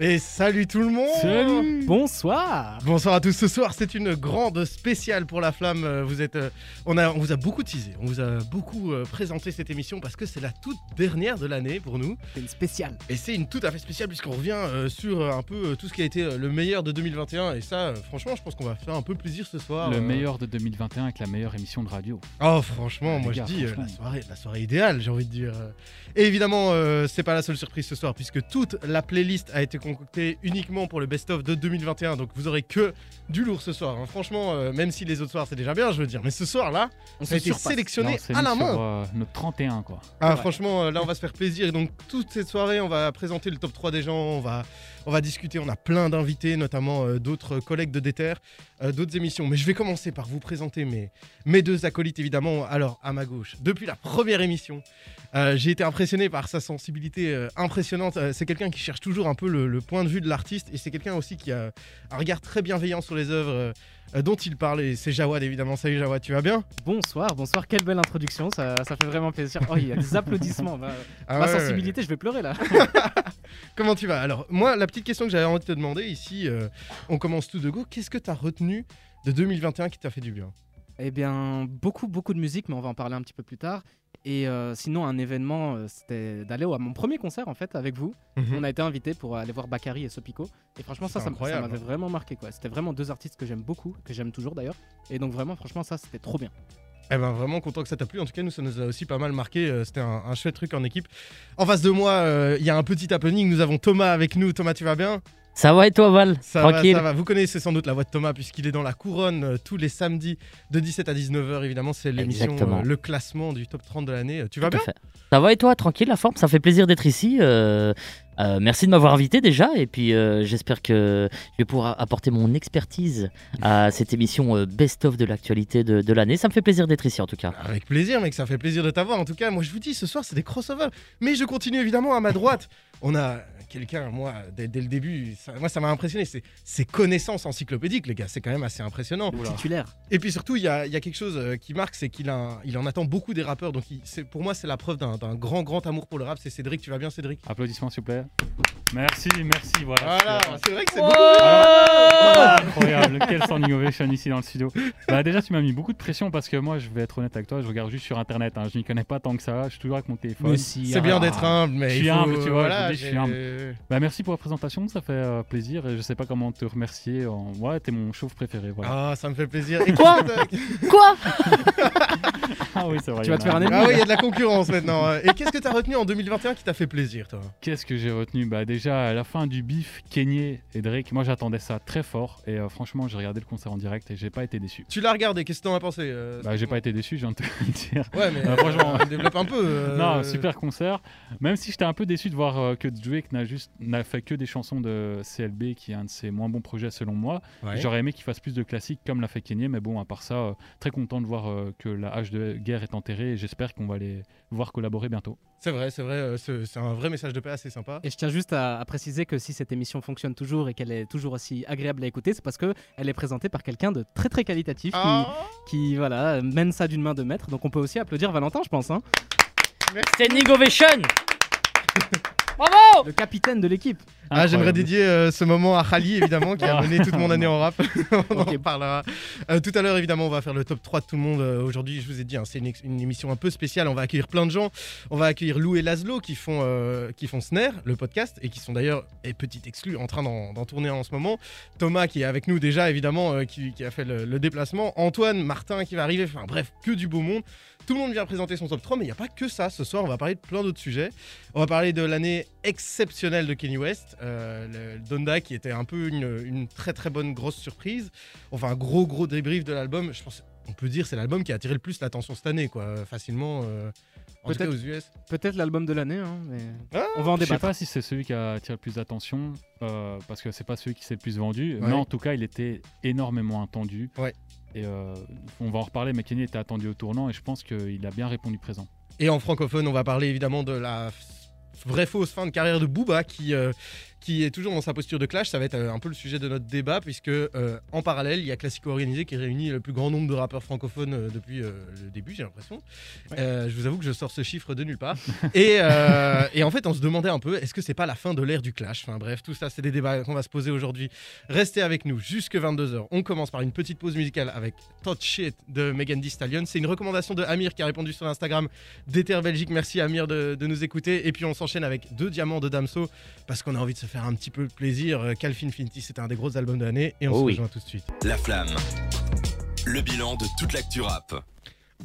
Et salut tout le monde Salut Bonsoir Bonsoir à tous, ce soir c'est une grande spéciale pour la flamme. Euh, Vous êtes, euh, on, a, on vous a beaucoup teasé, on vous a beaucoup euh, présenté cette émission parce que c'est la toute dernière de l'année pour nous. C'est une spéciale. Et c'est une tout à fait spéciale puisqu'on revient sur un peu tout ce qui a été le meilleur de 2021. Et ça, franchement, je pense qu'on va faire un peu plaisir ce soir. Le meilleur de 2021 avec la meilleure émission de radio. Oh franchement, Ah, moi gars, je dis la, soirée, la soirée idéale, j'ai envie de dire. Et évidemment, c'est pas la seule surprise ce soir puisque toute la playlist a été concoctée uniquement pour le best-of de 2021. Donc vous aurez que du lourd ce soir. hein. Franchement, euh, même si les autres soirs c'est déjà bien, je veux dire, mais ce soir là, On ça a été surpasse. sélectionné Non, à la sur, main. euh, notre 31 quoi. Ah, Ouais. franchement, euh, là, on va se faire plaisir. Et donc, toute cette soirée, on va présenter le top 3 des gens. On va, on va discuter. On a plein d'invités, notamment euh, d'autres collègues de Déter, euh, d'autres émissions. Mais je vais commencer par vous présenter mes, deux acolytes, évidemment. Alors, à ma gauche, depuis la première émission, euh, j'ai été impressionné par sa sensibilité impressionnante. C'est quelqu'un qui cherche toujours un peu le, le point de vue de l'artiste. Et c'est quelqu'un aussi qui a un regard très bienveillant sur les œuvres. Euh, dont il parle et c'est Jawad évidemment. Salut Jawad, tu vas bien? Bonsoir, bonsoir, quelle belle introduction, ça, ça fait vraiment plaisir. Oh, il y a des applaudissements. Ah ma ouais, ouais. sensibilité, je vais pleurer là. Comment tu vas? Alors, moi, la petite question que j'avais envie de te demander ici, euh, on commence tout de go. Qu'est-ce que tu as retenu de 2021 qui t'a fait du bien? Eh bien, beaucoup, beaucoup de musique, mais on va en parler un petit peu plus tard. Et euh, sinon, un événement, euh, c'était d'aller à mon premier concert en fait avec vous. On a été invité pour aller voir Bakary et Sopico. Et franchement, ça, ça, m'avait vraiment marqué. quoi. C'était vraiment deux artistes que j'aime beaucoup, que j'aime toujours d'ailleurs. Et donc, vraiment, franchement, ça, c'était trop bien. Eh ben, vraiment content que ça t'a plu. En tout cas, nous, ça nous a aussi pas mal marqué. Euh, C'était un, un chouette truc en équipe. En face de moi, euh, il y a un petit happening. Nous avons Thomas avec nous. Thomas, tu vas bien? Ça va et toi Val? Ça Tranquille? va, ça va. Vous connaissez sans doute la voix de Thomas puisqu'il est dans la couronne euh, tous les samedis de 17 à 19h. Évidemment, c'est l'émission, euh, le classement du top 30 de l'année. Euh, Tu vas Tout bien? Ça va et toi? Tranquille, la forme? Ça fait plaisir d'être ici. merci de m'avoir invité déjà. Et puis j'espère que je vais pouvoir apporter mon expertise à cette émission best-of de l'actualité de, de l'année. Ça me fait plaisir d'être ici en tout cas. Avec plaisir, mec, ça fait plaisir de t'avoir. En tout cas, moi je vous dis, ce soir c'est des crossovers. Mais je continue évidemment à ma droite. On a quelqu'un, moi, dès, dès le début, ça- moi ça m'a impressionné. C'est ses connaissances encyclopédiques, les gars, c'est quand même assez impressionnant. Titulaire. Et puis surtout, il y a, il y a quelque chose euh, qui marque, c'est qu'il il en attend beaucoup des rappeurs. Donc il- c'est- pour moi, c'est la preuve d'un grand, grand amour pour le rap. C'est Cédric, tu vas bien, Cédric? Applaudissements s'il vous plaît. Merci, merci, voilà. Voilà, c'est vrai que c'est Oh Ah, incroyable, quel standing ovation ici dans le studio. Bah, déjà, tu m'as mis beaucoup de pression parce que moi, je vais être honnête avec toi, je regarde juste sur internet. hein. Je n'y connais pas tant que ça, je suis toujours avec mon téléphone. C'est bien arrête. d'être humble, mais Je suis faut- humble, tu vois, voilà, je vous dis, je suis Bah, merci pour la présentation, ça fait euh, plaisir et je sais pas comment te remercier. En... Ouais, t'es mon chauve préféré. Voilà. Ah, ça me fait plaisir. Et Quoi Quoi? Ah oui, c'est vrai. Tu vas te faire un ennemi. Ah oui, il y a de la concurrence maintenant. Et qu'est-ce que t'as retenu en 2021 qui t'a fait plaisir, toi? Qu'est-ce que j'ai retenu? Bah déjà à la fin du bif, Kenyé et Drake, moi j'attendais ça très fort et euh, franchement j'ai regardé le concert en direct et j'ai pas été déçu. Tu l'as regardé, qu'est-ce que t'en as pensé euh, Bah j'ai pas été déçu, je viens de te le dire. Ouais, mais Euh, franchement. euh, développe un peu. euh, Non, super concert. Même si j'étais un peu déçu de voir euh, que Drake n'a juste n'a fait que des chansons de CLB, qui est un de ses moins bons projets selon moi. Ouais. J'aurais aimé qu'il fasse plus de classiques comme l'a fait Kenyé, mais bon, à part ça, euh, très content de voir euh, que la hache de guerre est enterrée et j'espère qu'on va les voir collaborer bientôt. C'est vrai, c'est vrai, euh, c'est c'est un vrai message de paix assez sympa. Et je tiens juste à, à préciser que si cette émission fonctionne toujours et qu'elle est toujours aussi agréable à écouter, c'est parce que elle est présentée par quelqu'un de très très qualitatif qui- Ah, qui, voilà mène ça d'une main de maître. Donc on peut aussi applaudir Valentin, je pense, hein, Standing ovation Bravo le capitaine de l'équipe. Ah, j'aimerais dédier euh, ce moment à Khali, évidemment, qui a Ah. mené toute mon année en rap. on en Ok. parlera. Euh, tout à l'heure, évidemment, on va faire le top 3 de tout le monde. Euh, Aujourd'hui, je vous ai dit, hein, c'est une, émission un peu spéciale. On va accueillir plein de gens. On va accueillir Lou et Laszlo qui font, euh, qui font Snare, le podcast, et qui sont d'ailleurs, et petit exclu, en train d'en d'en tourner en ce moment. Thomas qui est avec nous déjà, évidemment, euh, qui, qui a fait le, le déplacement. Antoine, Martin qui va arriver. Enfin bref, que du beau monde. Tout le monde vient présenter son top 3, mais il n'y a pas que ça. Ce soir, on va parler de plein d'autres sujets. On va parler de l'année exceptionnelle de Kenny West, euh, le Donda qui était un peu une, une très très bonne grosse surprise. Enfin, un gros gros débrief de l'album. Je pense, on peut dire, c'est l'album qui a attiré le plus l'attention cette année, quoi, facilement. euh, en tout cas Peut-être. aux US. Peut-être l'album de l'année, hein, mais Ah, on va en Je sais débattre. pas si c'est celui qui a attiré le plus d'attention, euh, parce que c'est pas celui qui s'est le plus vendu, Ouais. mais en tout cas, il était énormément attendu. Ouais. Et euh, on va en reparler, mais Kenny était attendu au tournant et je pense qu'il a bien répondu présent. Et en francophone, on va parler évidemment de la vraie fausse fin de carrière de Booba qui, euh, qui est toujours dans sa posture de clash. Ça va être euh, un peu le sujet de notre débat, puisque euh, en parallèle, il y a Classico Organisé qui réunit le plus grand nombre de rappeurs francophones euh, depuis euh, le début, j'ai l'impression. Je vous avoue que je sors ce chiffre de nulle part. et, et en fait, on se demandait un peu, est-ce que c'est pas la fin de l'ère du clash? Enfin bref, tout ça, c'est des débats qu'on va se poser aujourd'hui. Restez avec nous jusque 22h. On commence par une petite pause musicale avec Touch Shit de Megan Thee Stallion. C'est une recommandation de Amir qui a répondu sur Instagram d'Ether Belgique. Merci Amir de, de nous écouter. Et puis on s'enchaîne avec deux diamants de Damso parce qu'on a envie de se faire un petit peu plaisir. Euh, Calvin Finity, c'était un des gros albums de l'année et on Oh se oui. rejoint tout de suite. La flamme. Le bilan de toute l'actu rap.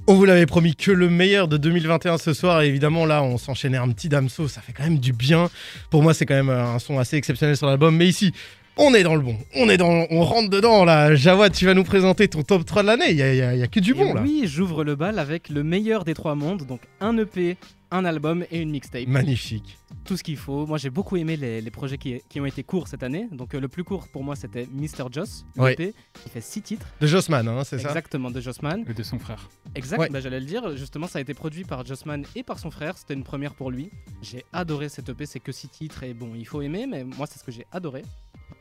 On vous l'avait promis que le meilleur de 2021 ce soir. Et évidemment, là, on s'enchaînait un petit Damso. Ça fait quand même du bien. Pour moi, c'est quand même euh, un son assez exceptionnel sur l'album. Mais ici, on est dans le bon. On est dans, on rentre dedans là. Jawad, tu vas nous présenter ton top 3 de l'année. Il y a, il y y a que du Et bon là. Oui, j'ouvre le bal avec le meilleur des trois mondes, donc un EP, un album et une mixtape. Magnifique. Tout ce qu'il faut. Moi, j'ai beaucoup aimé les, les projets qui, qui ont été courts cette année. Donc, euh, le plus court pour moi, c'était Mr. Joss, l'EP, qui fait 6 titres. De Jossman, hein, c'est ça Exactement, de Jossman. Et de son frère. Exact, Ouais. bah, j'allais le dire. Justement, ça a été produit par Jossman et par son frère. C'était une première pour lui. J'ai adoré cette EP. C'est que 6 titres et bon, il faut aimer, mais moi, c'est ce que j'ai adoré.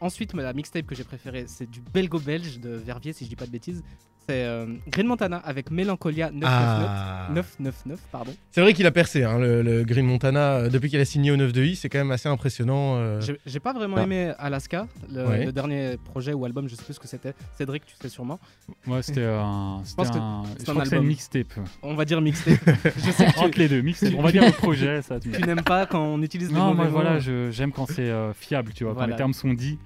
Ensuite, la mixtape que j'ai préférée, c'est du belgo-belge de Verviers, si je dis pas de bêtises. C'est euh, Green Montana avec Mélancolia 999. Ah. 999, pardon. C'est vrai qu'il a percé, hein, le, le Green Montana. euh, Depuis qu'il a signé au 9 de I, c'est quand même assez impressionnant. euh. J'ai- J'ai pas vraiment Ah. aimé Alaska, le, Ouais. le dernier projet ou album, je sais plus ce que c'était. Cédric, tu sais sûrement. Ouais, c'était un. C'était pense que un. c'est Je un crois que c'est une album. mixtape. On va dire mixtape. je sais que tu, Entre les deux, mixtape. On va dire le projet, ça. tu- tu n'aimes pas quand on utilise Non, moi voilà, je- j'aime quand c'est euh, fiable, tu vois, quand les termes sont dits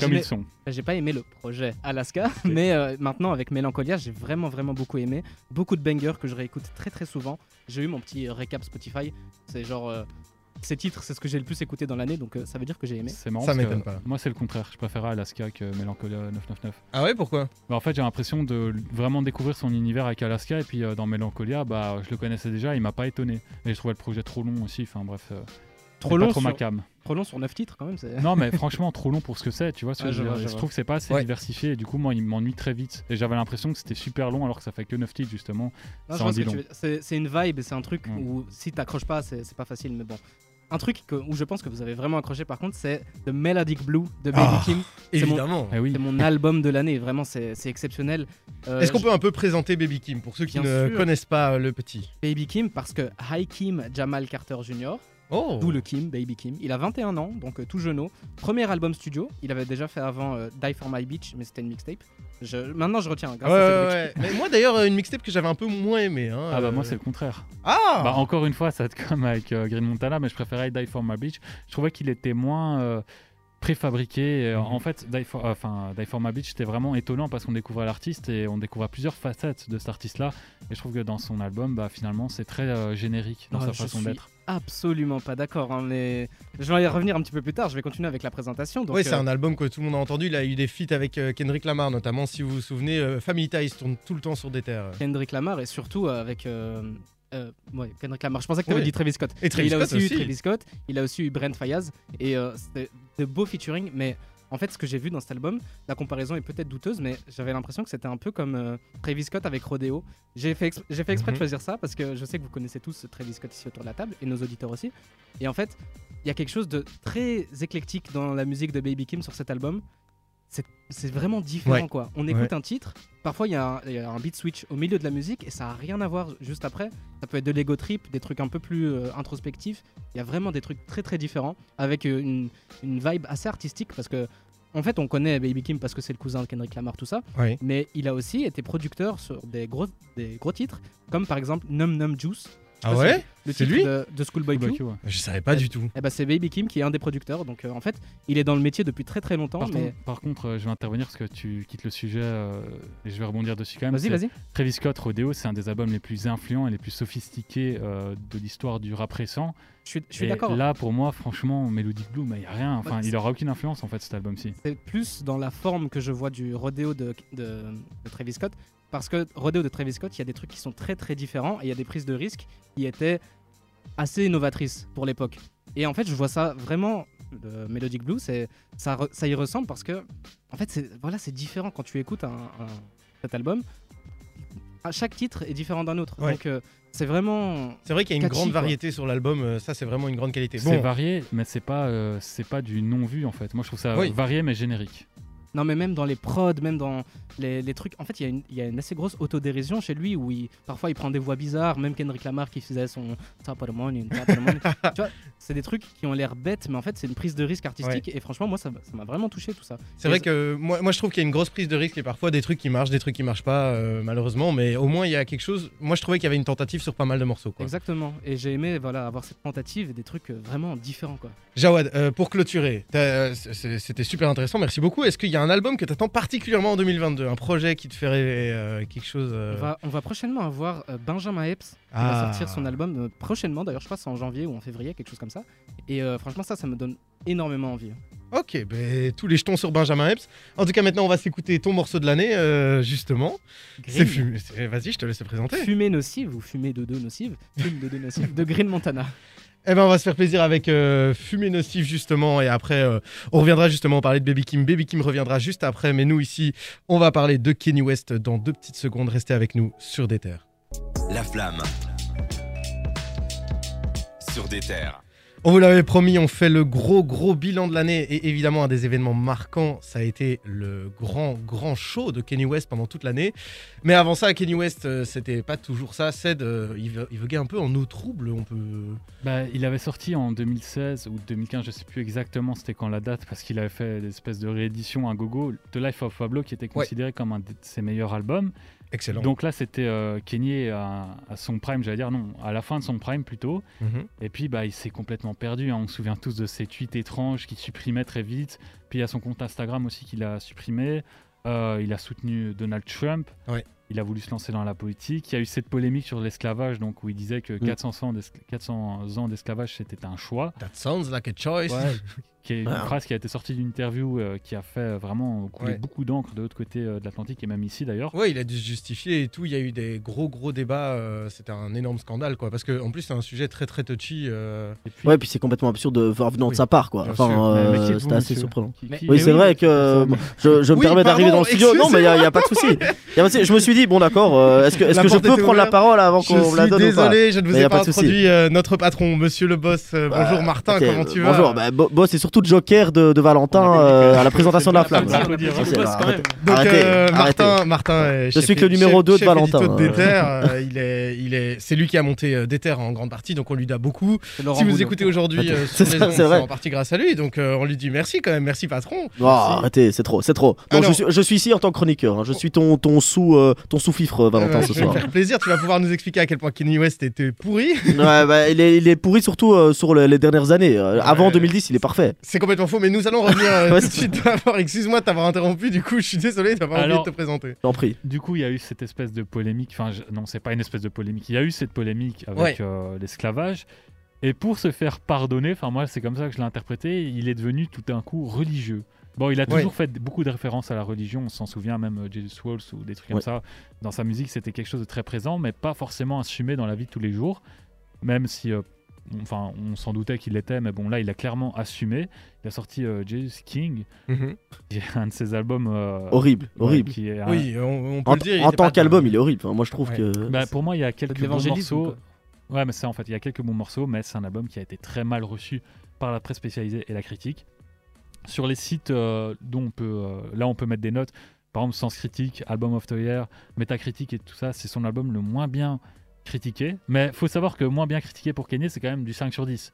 comme ils sont. J'ai pas aimé le projet Alaska, mais euh, maintenant avec Mélancolia, j'ai vraiment vraiment beaucoup aimé. Beaucoup de bangers que je réécoute très très souvent. J'ai eu mon petit récap Spotify. C'est genre euh, ces titres, c'est ce que j'ai le plus écouté dans l'année, donc euh, ça veut dire que j'ai aimé. C'est marrant. Ça m'étonne pas. Moi, c'est le contraire. Je préfère Alaska que Melancholia 999. Ah ouais, pourquoi? Bah, en fait, j'ai l'impression de vraiment découvrir son univers avec Alaska. Et puis euh, dans Melancholia, bah, je le connaissais déjà, il m'a pas étonné. Et je trouvais le projet trop long aussi. Enfin bref, euh, Trop long, pas trop ma cam. Trop long sur 9 titres quand même. c'est- Non, mais franchement, trop long pour ce que c'est. Tu vois, ce que je, je veux vois, dire. je Je vois. trouve que c'est pas assez Ouais. diversifié. Et du coup, moi, il m'ennuie très vite. Et j'avais l'impression que c'était super long alors que ça fait que 9 titres justement. Non, Ça je en vois ce dit que tu long. veux- C'est c'est une vibe et c'est un truc où si t'accroches pas, c'est c'est pas facile, mais bon. Un truc que- où je pense que vous avez vraiment accroché par contre, c'est The Melodic Blue de Baby Ah. Kim. C'est mon- Évidemment. Eh oui. C'est mon album de l'année, vraiment c'est c'est exceptionnel. Euh, Est-ce qu'on je- peut un peu présenter Baby Kim pour ceux qui Bien ne sûr. connaissent pas euh, le petit? Baby Kim parce que High Kim Jamal Carter Jr. Oh D'où le Kim, Baby Kim. Il a 21 ans, donc euh, tout jeuneau. Premier album studio. Il avait déjà fait avant euh, Die for My Beach, mais c'était une mixtape. Je... Maintenant, je retiens. Grâce ouais, à Cédric. ouais. Mais moi d'ailleurs, euh, une mixtape que j'avais un peu moins aimée. hein, Ah bah euh. moi c'est le contraire. Ah Bah encore une fois, ça va être comme avec euh, Green Montana, mais je préférais Die for My Beach. Je trouvais qu'il était moins euh, préfabriqué. Euh, Mhm. En fait, Die for, euh, enfin, Die for My Beach, c'était vraiment étonnant parce qu'on découvrait l'artiste et on découvrait plusieurs facettes de cet artiste-là. Et je trouve que dans son album, bah, finalement, c'est très euh, générique dans Ah, sa façon suis d'être. Absolument pas d'accord, hein, mais je vais y revenir un petit peu plus tard. Je vais continuer avec la présentation. Donc, Oui, c'est euh, un album que tout le monde a entendu. Il a eu des feats avec euh, Kendrick Lamar, notamment. Si vous vous souvenez, euh, Family Ties tourne tout le temps sur des terres. Kendrick Lamar et surtout avec. euh, euh, ouais, Kendrick Lamar. Je pensais que tu avais Oui. dit Travis Scott. Et Travis il a Scott aussi, aussi. eu Travis Scott, il a aussi eu Brent Fayaz et euh, c'était de beaux featuring. Mais en fait, ce que j'ai vu dans cet album, la comparaison est peut-être douteuse, mais j'avais l'impression que c'était un peu comme euh, Travis Scott avec Rodeo. J'ai fait, exp- j'ai fait exprès Mhm. de choisir ça parce que je sais que vous connaissez tous Travis Scott ici autour de la table et nos auditeurs aussi. Et en fait, il y a quelque chose de très éclectique dans la musique de Baby Kim sur cet album. C'est- vraiment différent Ouais. quoi. On écoute un titre, parfois il y, a un- il y a un beat switch au milieu de la musique et ça a rien à voir juste après. Ça peut être de l'ego trip, des trucs un peu plus euh, introspectifs. Il y a vraiment des trucs très très différents avec euh, une, une vibe assez artistique parce que en fait on connaît Baby Kim parce que c'est le cousin de Kendrick Lamar tout ça, mais il a aussi été producteur sur des gros des gros titres comme par exemple Num Num Juice. Ah ouais si- Le C'est lui de, de Schoolboy Q. Ouais. Je savais pas du tout. Eh ben, c'est Baby Kim qui est un des producteurs. Donc euh, en fait, il est dans le métier depuis très très longtemps. Par, mais contre, par contre, euh, je vais intervenir parce que tu quittes le sujet euh, et je vais rebondir dessus quand même. vas-y, vas-y. Travis Scott, Rodeo, c'est un des albums les plus influents et les plus sophistiqués euh, de l'histoire du rap récent. Je suis, je suis Et d'accord. Là, pour moi, franchement, Melodic Blue, il n'y a rien. Enfin, il aura aucune influence en fait cet album-ci. C'est plus dans la forme que je vois du de, de, de Travis Scott. Parce que rodéo de Travis Scott, il y a des trucs qui sont très très différents et il y a des prises de risques qui étaient assez innovatrices pour l'époque. Et en fait, je vois ça vraiment. Le Melodic Blue, c'est ça, re- ça y ressemble parce que en fait, c'est voilà, c'est différent quand tu écoutes un, un- cet album. à chaque titre est différent d'un autre. Ouais. Donc euh, c'est vraiment. C'est vrai qu'il y a une Catchy, grande quoi. variété sur l'album, euh, ça c'est vraiment une grande qualité. C'est varié, mais c'est pas, euh, c'est pas du non-vu en fait. Moi je trouve ça Oui. varié mais générique. Non, mais même dans les prods, même dans les, les trucs. En fait, il y, a une- il y a une assez grosse autodérision chez lui où il, parfois il prend des voix bizarres. Même Kendrick Lamar qui faisait son Top of the Morning, Top of the Morning. tu vois, c'est des trucs qui ont l'air bêtes, mais en fait, c'est une prise de risque artistique. Et franchement, moi, ça m'a vraiment touché tout ça. c'est vrai que moi, moi je trouve qu'il y a une grosse prise de risque et parfois des trucs qui marchent, des trucs qui marchent pas, euh, malheureusement, mais au moins il y a quelque chose. Moi je trouvais qu'il y avait une tentative sur pas mal de morceaux. Quoi. Exactement. Et j'ai aimé voilà, avoir cette tentative et des trucs euh, vraiment différents. Quoi. Jawad, euh, pour clôturer, c'était super intéressant, merci beaucoup. Est-ce qu'il y a un album que tu attends particulièrement en 2022 Un projet qui te fait rêver euh, quelque chose euh, On, va, on va prochainement avoir euh, Benjamin Epps qui Ah. va sortir son album prochainement. D'ailleurs, je crois que c'est en janvier ou en février, quelque chose comme ça. Et franchement, ça, ça me donne énormément envie. Ok, ben, tous les jetons sur Benjamin Epps. En tout cas, maintenant, on va s'écouter ton morceau de l'année, euh, justement. C'est fumé. Vas-y, je te laisse présenter. Fumée nocive ou fumée de deux nocive? Fume de deux nocive de Green Montana. Eh ben, on va se faire plaisir avec euh, Fumée Nocif, justement. Et après, euh, on reviendra justement parler de Baby Kim. Baby Kim reviendra juste après. Mais nous, ici, on va parler de Kenny West dans deux petites secondes. Restez avec nous sur des terres. La flamme. Sur des terres. On vous l'avait promis, on fait le gros gros bilan de l'année et évidemment un des événements marquants, ça a été le grand grand show de Kenny West pendant toute l'année. Mais avant ça, Kenny West, euh, c'était pas toujours ça. Ced, euh, il, voguait un peu en eau trouble, on peut. Bah, il avait sorti en 2016 ou 2015, je sais plus exactement c'était quand la date, parce qu'il avait fait des espèces de réédition à gogo, The Life of Pablo, qui était considéré comme un de ses meilleurs albums. Excellent. Donc là, c'était euh, Kenny à, à son prime, j'allais dire, non, à la fin de son prime plutôt. Mhm. Et puis, bah, il s'est complètement perdu. hein. On se souvient tous de ses tweets étranges qu'il supprimait très vite. Puis il y a son compte Instagram aussi qu'il a supprimé. Euh, il a soutenu Donald Trump. Ouais. Il a voulu se lancer dans la politique. Il y a eu cette polémique sur l'esclavage, donc où il disait que 400 ans d'escl- 400 ans d'esclavage c'était un choix. That sounds like a choice. qui est une phrase qui a été sortie d'une interview euh, qui a fait vraiment couler Ouais. beaucoup d'encre de l'autre côté euh, de l'Atlantique et même ici d'ailleurs. Ouais, il a dû se justifier et tout. Il y a eu des gros gros débats. euh, C'était un énorme scandale, quoi. Parce que en plus, c'est un sujet très très touchy. euh, Et puis, Ouais, puis c'est complètement absurde de voir venant Oui, de sa part, quoi. Enfin, euh, c'était assez monsieur surprenant. Mais- Oui, Mais c'est vrai que euh, je, je me Oui, permets d'arriver dans le studio. Non, mais il n'y a, y a pas de souci. Je me suis dit, bon, d'accord, euh, est-ce que, est-ce La que je peux prendre la parole avant qu'on la donne désolé, je ne vous ai pas introduit euh, notre patron, monsieur le boss. Euh, bonjour Bah, Martin, comment tu vas? Bonjour, bah, Bo- Boss c'est surtout Joker de, de Valentin euh, à la présentation de la flamme. là. hein. Donc euh. Martin, Martin est Je chef- suis que le numéro chef- deux de chef Valentin, de euh. Déter, euh, il est, il est, c'est lui qui a monté euh, Déter en grande partie, donc on lui doit beaucoup. Si vous Boudon. écoutez aujourd'hui euh, C'est en partie grâce à lui, donc euh, on lui dit merci quand même, merci patron. Oh, arrêtez, c'est trop, c'est trop. Bon, Alors- je, suis, je suis ici en tant que chroniqueur. hein. Je suis ton, ton sous, euh, ton sous-fifre, euh, Valentin, Euh, ce je soir. faire plaisir, tu vas pouvoir nous expliquer à quel point Kenny West était pourri. Ouais, bah, il, est, il est pourri surtout euh, sur le- les dernières années. Euh, Avant Ouais. 2010, il est parfait. C'est complètement faux, mais nous allons revenir euh, tout de suite. Excuse-moi de t'avoir interrompu, du coup je suis désolé d'avoir oublié de te présenter. J'en prie. Du coup, il y a eu cette espèce de polémique. Enfin, je- non, c'est pas une espèce de polémique. Il y a eu cette polémique avec Ouais. euh, l'esclavage. Et pour se faire pardonner, enfin moi, c'est comme ça que je l'ai interprété. Il est devenu tout d'un coup religieux. Bon, il a Ouais. toujours fait beaucoup de références à la religion. On s'en souvient même euh, Jesus Walls ou des trucs comme ça. Dans sa musique, c'était quelque chose de très présent, mais pas forcément assumé dans la vie de tous les jours. Même si, euh, enfin, on s'en doutait qu'il l'était, mais bon, là, il a clairement assumé. Il a sorti euh, Jesus King, qui est un de ses albums. euh, Horrible, ouais, horrible. qui est un- Oui, on, on peut En, le dire. en tant qu'album, il est horrible. Enfin, moi, je trouve Ouais. que. Bah, pour moi, il y a quelques bons morceaux. Ouais, mais c'est en fait, il y a quelques bons morceaux, mais c'est un album qui a été très mal reçu par la presse spécialisée et la critique. Sur les sites euh, dont on peut, euh, là, on peut mettre des notes. Par exemple, Sens Critique, Album of the Year, Metacritic et tout ça, c'est son album le moins bien critiqué. Mais faut savoir que moins bien critiqué pour Kanye, c'est quand même du 5 sur 10.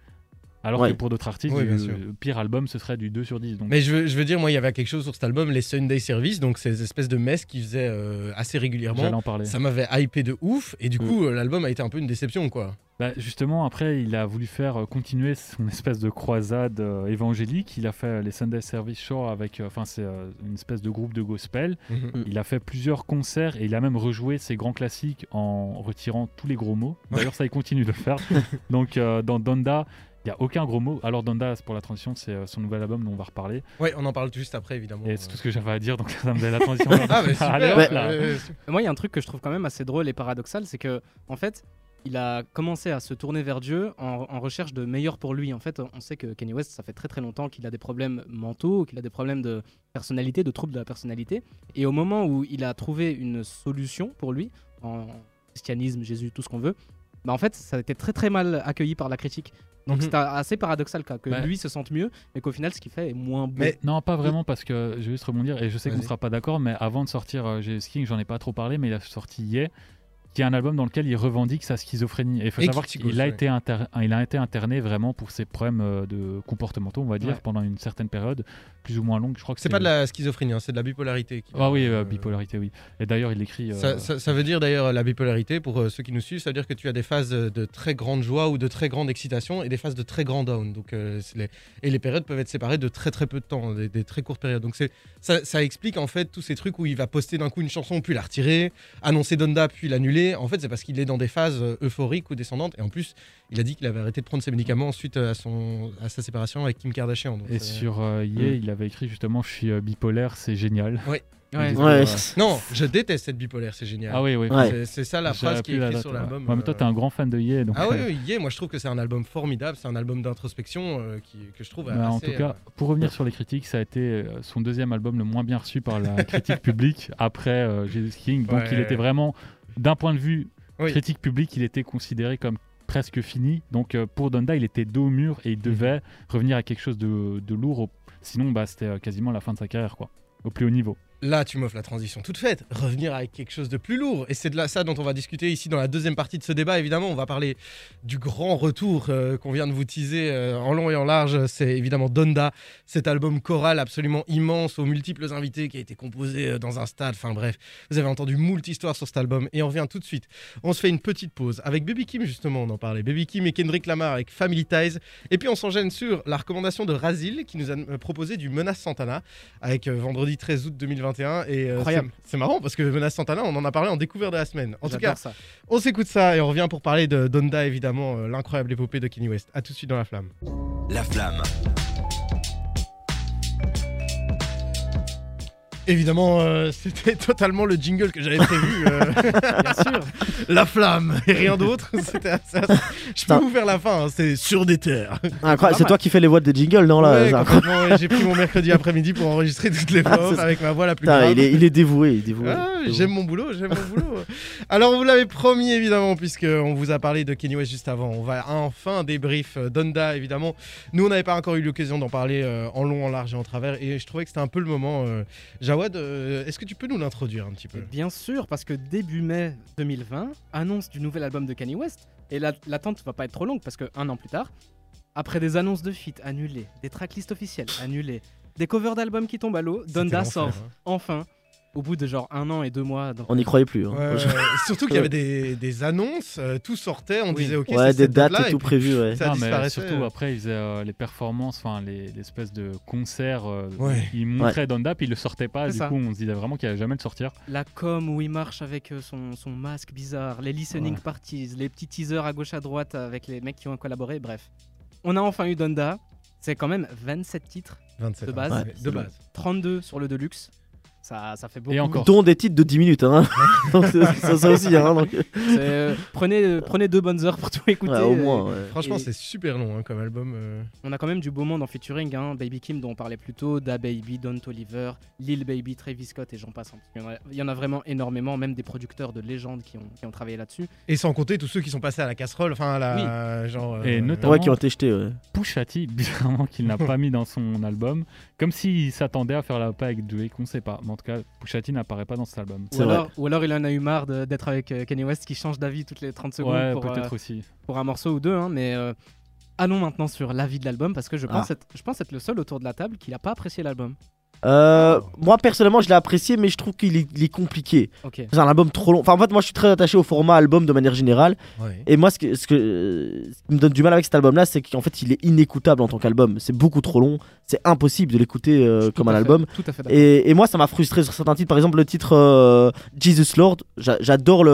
Alors Ouais. que pour d'autres artistes, Oui, le pire album, ce serait du 2 sur 10. Donc, Mais je veux, je veux dire, moi, il y avait quelque chose sur cet album, les Sunday Service, donc ces espèces de messes qui faisaient euh, assez régulièrement. j'allais en parler. Ça m'avait hypé de ouf, et du coup, euh, l'album a été un peu une déception, quoi. Bah, justement, après, il a voulu faire euh, continuer son espèce de croisade euh, évangélique. Il a fait les Sunday Service Show avec, euh, enfin, c'est euh, une espèce de groupe de gospel. Il a fait plusieurs concerts et il a même rejoué ses grands classiques en retirant tous les gros mots. D'ailleurs, ça, il continue de le faire. Donc, euh, dans Donda, il n'y a aucun gros mot. Alors, Donda, pour la transition, c'est euh, son nouvel album dont on va reparler. Ouais, on en parle juste après, évidemment. Et c'est tout ce que j'avais à dire. Donc, ça me faisait la transition. Ah, mais super. Allez, Ouais. là. euh, Moi, il y a un truc que je trouve quand même assez drôle et paradoxal, c'est que, en fait, il a commencé à se tourner vers Dieu en, en recherche de meilleur pour lui. En fait, on sait que Kanye West, ça fait très très longtemps qu'il a des problèmes mentaux, qu'il a des problèmes de personnalité, de troubles de la personnalité. Et au moment où il a trouvé une solution pour lui, en christianisme, Jésus, tout ce qu'on veut. Bah, en fait, ça a été très très mal accueilli par la critique. Donc Mhm. c'est assez paradoxal quoi, que Ouais. lui se sente mieux, mais qu'au final, ce qu'il fait est moins bon. Mais- Non, pas vraiment, parce que je vais juste rebondir, et je sais qu'on ne sera pas d'accord, mais avant de sortir euh, J.S. King, j'en ai pas trop parlé, mais il a sorti Yeah, qui est un album dans lequel il revendique sa schizophrénie. Et il faut Et savoir Criticus, qu'il a, ouais. été il a été interné vraiment pour ses problèmes euh, de comportementaux, on va dire, Ouais. pendant une certaine période, plus ou moins longue. Je crois que C'est pas de la schizophrénie, hein, c'est de la bipolarité. qui- Ah oui, euh, euh, bipolarité, oui. Et d'ailleurs, il écrit. euh, Ça, ça- ça veut dire d'ailleurs la bipolarité, pour euh, ceux qui nous suivent, ça veut dire que tu as des phases de très grande joie ou de très grande excitation et des phases de très grand down. Donc, les... Et les périodes peuvent être séparées de très très peu de temps, des, des très courtes périodes. Donc ça explique en fait tous ces trucs où il va poster d'un coup une chanson puis la retirer, annoncer Donda puis l'annuler. En fait, c'est parce qu'il est dans des phases euh, euphoriques ou descendantes. Et en plus, il a dit qu'il avait arrêté de prendre ses médicaments suite à, son... à sa séparation avec Kim Kardashian. Donc, Et euh, sur euh, Yeah, Mm. il avait écrit justement Je suis euh, bipolaire, c'est génial. Ouais. Dit, Ouais. euh, Non, je déteste cette bipolaire, c'est génial. Ah oui, oui. Ouais. C'est- ça la phrase qui est écrite sur ouais. l'album. Ouais, mais toi, euh, t'es un grand fan de Yeah, donc. Ah oui, euh, oui, moi je trouve que c'est un album formidable, c'est un album d'introspection euh, que je trouve en assez, tout cas, pour revenir sur les critiques, ça a été euh, son deuxième album le moins bien reçu par la critique publique après euh, Jesus King. Donc Ouais. il était vraiment, d'un point de vue Oui. critique publique, il était considéré comme presque fini. Donc euh, pour Donda, il était dos au mur et il devait revenir à quelque chose de, de lourd. Sinon, bah, c'était euh, quasiment la fin de sa carrière, quoi, au plus haut niveau. Là, tu m'offres la transition toute faite. Revenir avec quelque chose de plus lourd. Et c'est de là, ça dont on va discuter ici dans la deuxième partie de ce débat. Évidemment, on va parler du grand retour euh, qu'on vient de vous teaser euh, en long et en large. C'est évidemment Donda, cet album choral absolument immense aux multiples invités qui a été composé euh, dans un stade. Enfin bref, vous avez entendu moult histoires sur cet album. Et on revient tout de suite. On se fait une petite pause avec Baby Kim, justement, on en parlait. Baby Kim et Kendrick Lamar avec Family Ties. Et puis on s'enchaîne sur la recommandation de Razil qui nous a proposé du Menace Santana avec vendredi 13 août 2021. Et euh, c'est- marrant parce que Menace Santana, on en a parlé en découverte de la semaine. En tout cas, ça. on s'écoute ça et on revient pour parler de Donda, évidemment, euh, l'incroyable épopée de Kenny West. A tout de suite dans la flamme. La flamme. Évidemment, euh, c'était totalement le jingle que j'avais prévu. euh, Bien sûr. la flamme et rien d'autre. Je peux vous faire la fin, hein, c'est sur des terres. Incroyable. C'est toi qui fais les voix des jingles, non là Ouais, J'ai pris mon mercredi après-midi pour enregistrer toutes les Ah, voix avec ma voix la plus grave. il, est, il est dévoué, il est dévoué. Ah, j'aime mon boulot, j'aime mon boulot. Alors, on vous l'avez promis, évidemment, puisqu'on vous a parlé de Kenny West juste avant. On va enfin débrief euh, Donda, évidemment. Nous, on n'avait pas encore eu l'occasion d'en parler euh, en long, en large et en travers. Et je trouvais que c'était un peu le moment. Jawad, euh, est-ce que tu peux nous l'introduire un petit peu? Bien sûr, parce que début mai 2020, annonce du nouvel album de Kanye West. Et la- l'attente va pas être trop longue, parce que un an plus tard, après des annonces de feat annulées, des tracklists officielles annulées, des covers d'albums qui tombent à l'eau, Donda sort hein. enfin, au bout de genre un an et deux mois. donc- On n'y croyait plus. hein. Ouais. Surtout qu'il y avait des, des annonces, euh, tout sortait, on Oui. disait ok, Ouais, c'est des cette dates et tout prévu, ouais. Ça Non, mais disparaissait. surtout après, ils faisaient euh, les performances, enfin les l'espèce de concert. euh, Ouais. Ils montraient Donda, puis ils le sortaient pas. Du ça. coup, on se disait vraiment qu'il allait jamais le sortir. La com où il marche avec son, son masque bizarre, les listening Ouais. parties, les petits teasers à gauche à droite avec les mecs qui ont collaboré, bref. On a enfin eu Donda. C'est quand même 27 titres, 27 de base. De base. 32 sur le Deluxe. Ça, ça fait beaucoup. Et encore. Dont des titres de 10 minutes. Hein. ça, ça aussi. Hein, donc... Euh, prenez, euh, prenez deux bonnes heures pour tout écouter. Ouais, au euh, moins. ouais. Franchement, Et- c'est super long hein, comme album. euh. On a quand même du beau monde en featuring. Hein. Baby Kim, dont on parlait plus tôt, Da Baby, Don Toliver, Lil Baby, Travis Scott et j'en passe. hein. Il y, en a, il y en a vraiment énormément, même des producteurs de légende qui ont, qui ont travaillé là-dessus. Et sans compter tous ceux qui sont passés à la casserole, enfin à la genre. euh, Et notamment- Ouais, qui ont été jetés. Ouais. Pusha T, bizarrement qu'il n'a pas mis dans son album, comme s'il s'attendait à faire la paix avec Drake, on sait pas. Mais en tout cas, Pusha T n'apparaît pas dans cet album. Ou alors, ou alors il en a eu marre d'être avec euh, Kanye West qui change d'avis toutes les 30 secondes Ouais, pour, peut-être euh, aussi. pour un morceau ou deux. hein, mais euh, allons maintenant sur l'avis de l'album parce que je pense, Ah. être, je pense être le seul autour de la table qui n'a pas apprécié l'album. Euh, moi personnellement je l'ai apprécié mais je trouve qu'il est, il est compliqué. C'est un album trop long. Enfin en fait moi je suis très attaché au format album de manière générale ouais. et moi ce, que, ce, que, ce qui me donne du mal avec cet album là c'est qu'en fait il est inécoutable en tant qu'album. C'est beaucoup trop long. C'est impossible de l'écouter euh, comme un fait- album. Et, et moi ça m'a frustré sur certains titres. Par exemple le titre euh, Jesus Lord. J'a- J'adore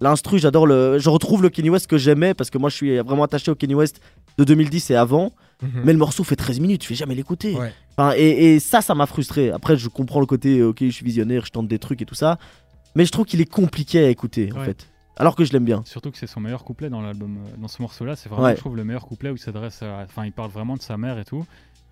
l'instru, j'adore le. Je retrouve le Kenny West que j'aimais parce que moi je suis vraiment attaché au Kenny West de 2010 et avant. Mhm. Mais le morceau fait 13 minutes, je vais jamais l'écouter. Ouais. Enfin, et, et ça, ça m'a frustré. Après, je comprends le côté, euh, ok, je suis visionnaire, je tente des trucs et tout ça. Mais je trouve qu'il est compliqué à écouter, en fait. Alors que je l'aime bien. Surtout que c'est son meilleur couplet dans l'album. euh, Dans ce morceau-là, c'est vraiment, Ouais. je trouve, le meilleur couplet où il s'adresse. Enfin, il parle vraiment de sa mère et tout.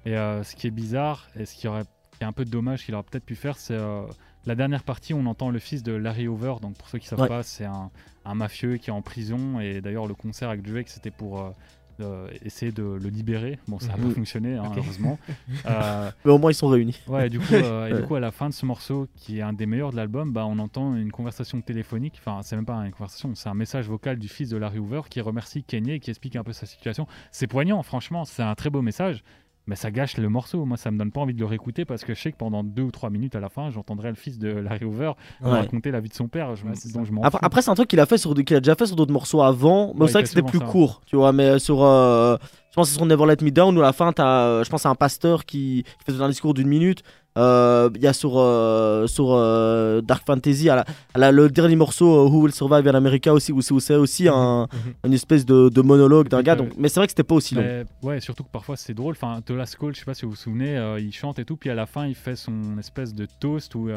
Et euh, ce qui est bizarre, et ce qui, aurait, qui est un peu dommage qu'il aurait peut-être pu faire, c'est euh, La dernière partie, on entend le fils de Larry Hoover. Donc pour ceux qui savent Ouais. pas, c'est un, un mafieux qui est en prison. Et d'ailleurs, le concert avec Drake, c'était pour euh, euh, essayer de le libérer. Bon, ça n'a Mhm. pas fonctionné, hein, heureusement. Euh, Mais au moins, ils sont réunis. Ouais, du coup, euh, et du coup, à la fin de ce morceau, qui est un des meilleurs de l'album, bah, on entend une conversation téléphonique. Enfin, c'est même pas une conversation, c'est un message vocal du fils de Larry Hoover qui remercie Kanye et qui explique un peu sa situation. C'est poignant, franchement, c'est un très beau message. Mais ça gâche le morceau. Moi, ça me donne pas envie de le réécouter parce que je sais que pendant deux ou trois minutes à la fin, j'entendrai le fils de Larry Hoover Ouais. raconter la vie de son père, je, Ouais, c'est dont je m'en Après, c'est un truc qu'il a fait sur qu'il a déjà fait sur d'autres morceaux avant. Mais Ouais, c'est vrai que c'était plus ça. court, tu vois. Mais sur, euh, je pense que c'est sur Never Let Me Down où à la fin, t'as, euh, je pense, c'est un pasteur qui, qui fait un discours d'une minute. Euh, Il y a sur euh, sur euh, Dark Fantasy, à la- à la- le dernier morceau Who Will Survive in America aussi, où c'est aussi un, Mhm. une espèce de, de monologue d'un gars. Donc, mais c'est vrai que c'était pas aussi long. Mais ouais, surtout que parfois c'est drôle. Enfin, Tola Skull, je sais pas si vous vous souvenez, il chante et tout, puis à la fin il fait son espèce de toast où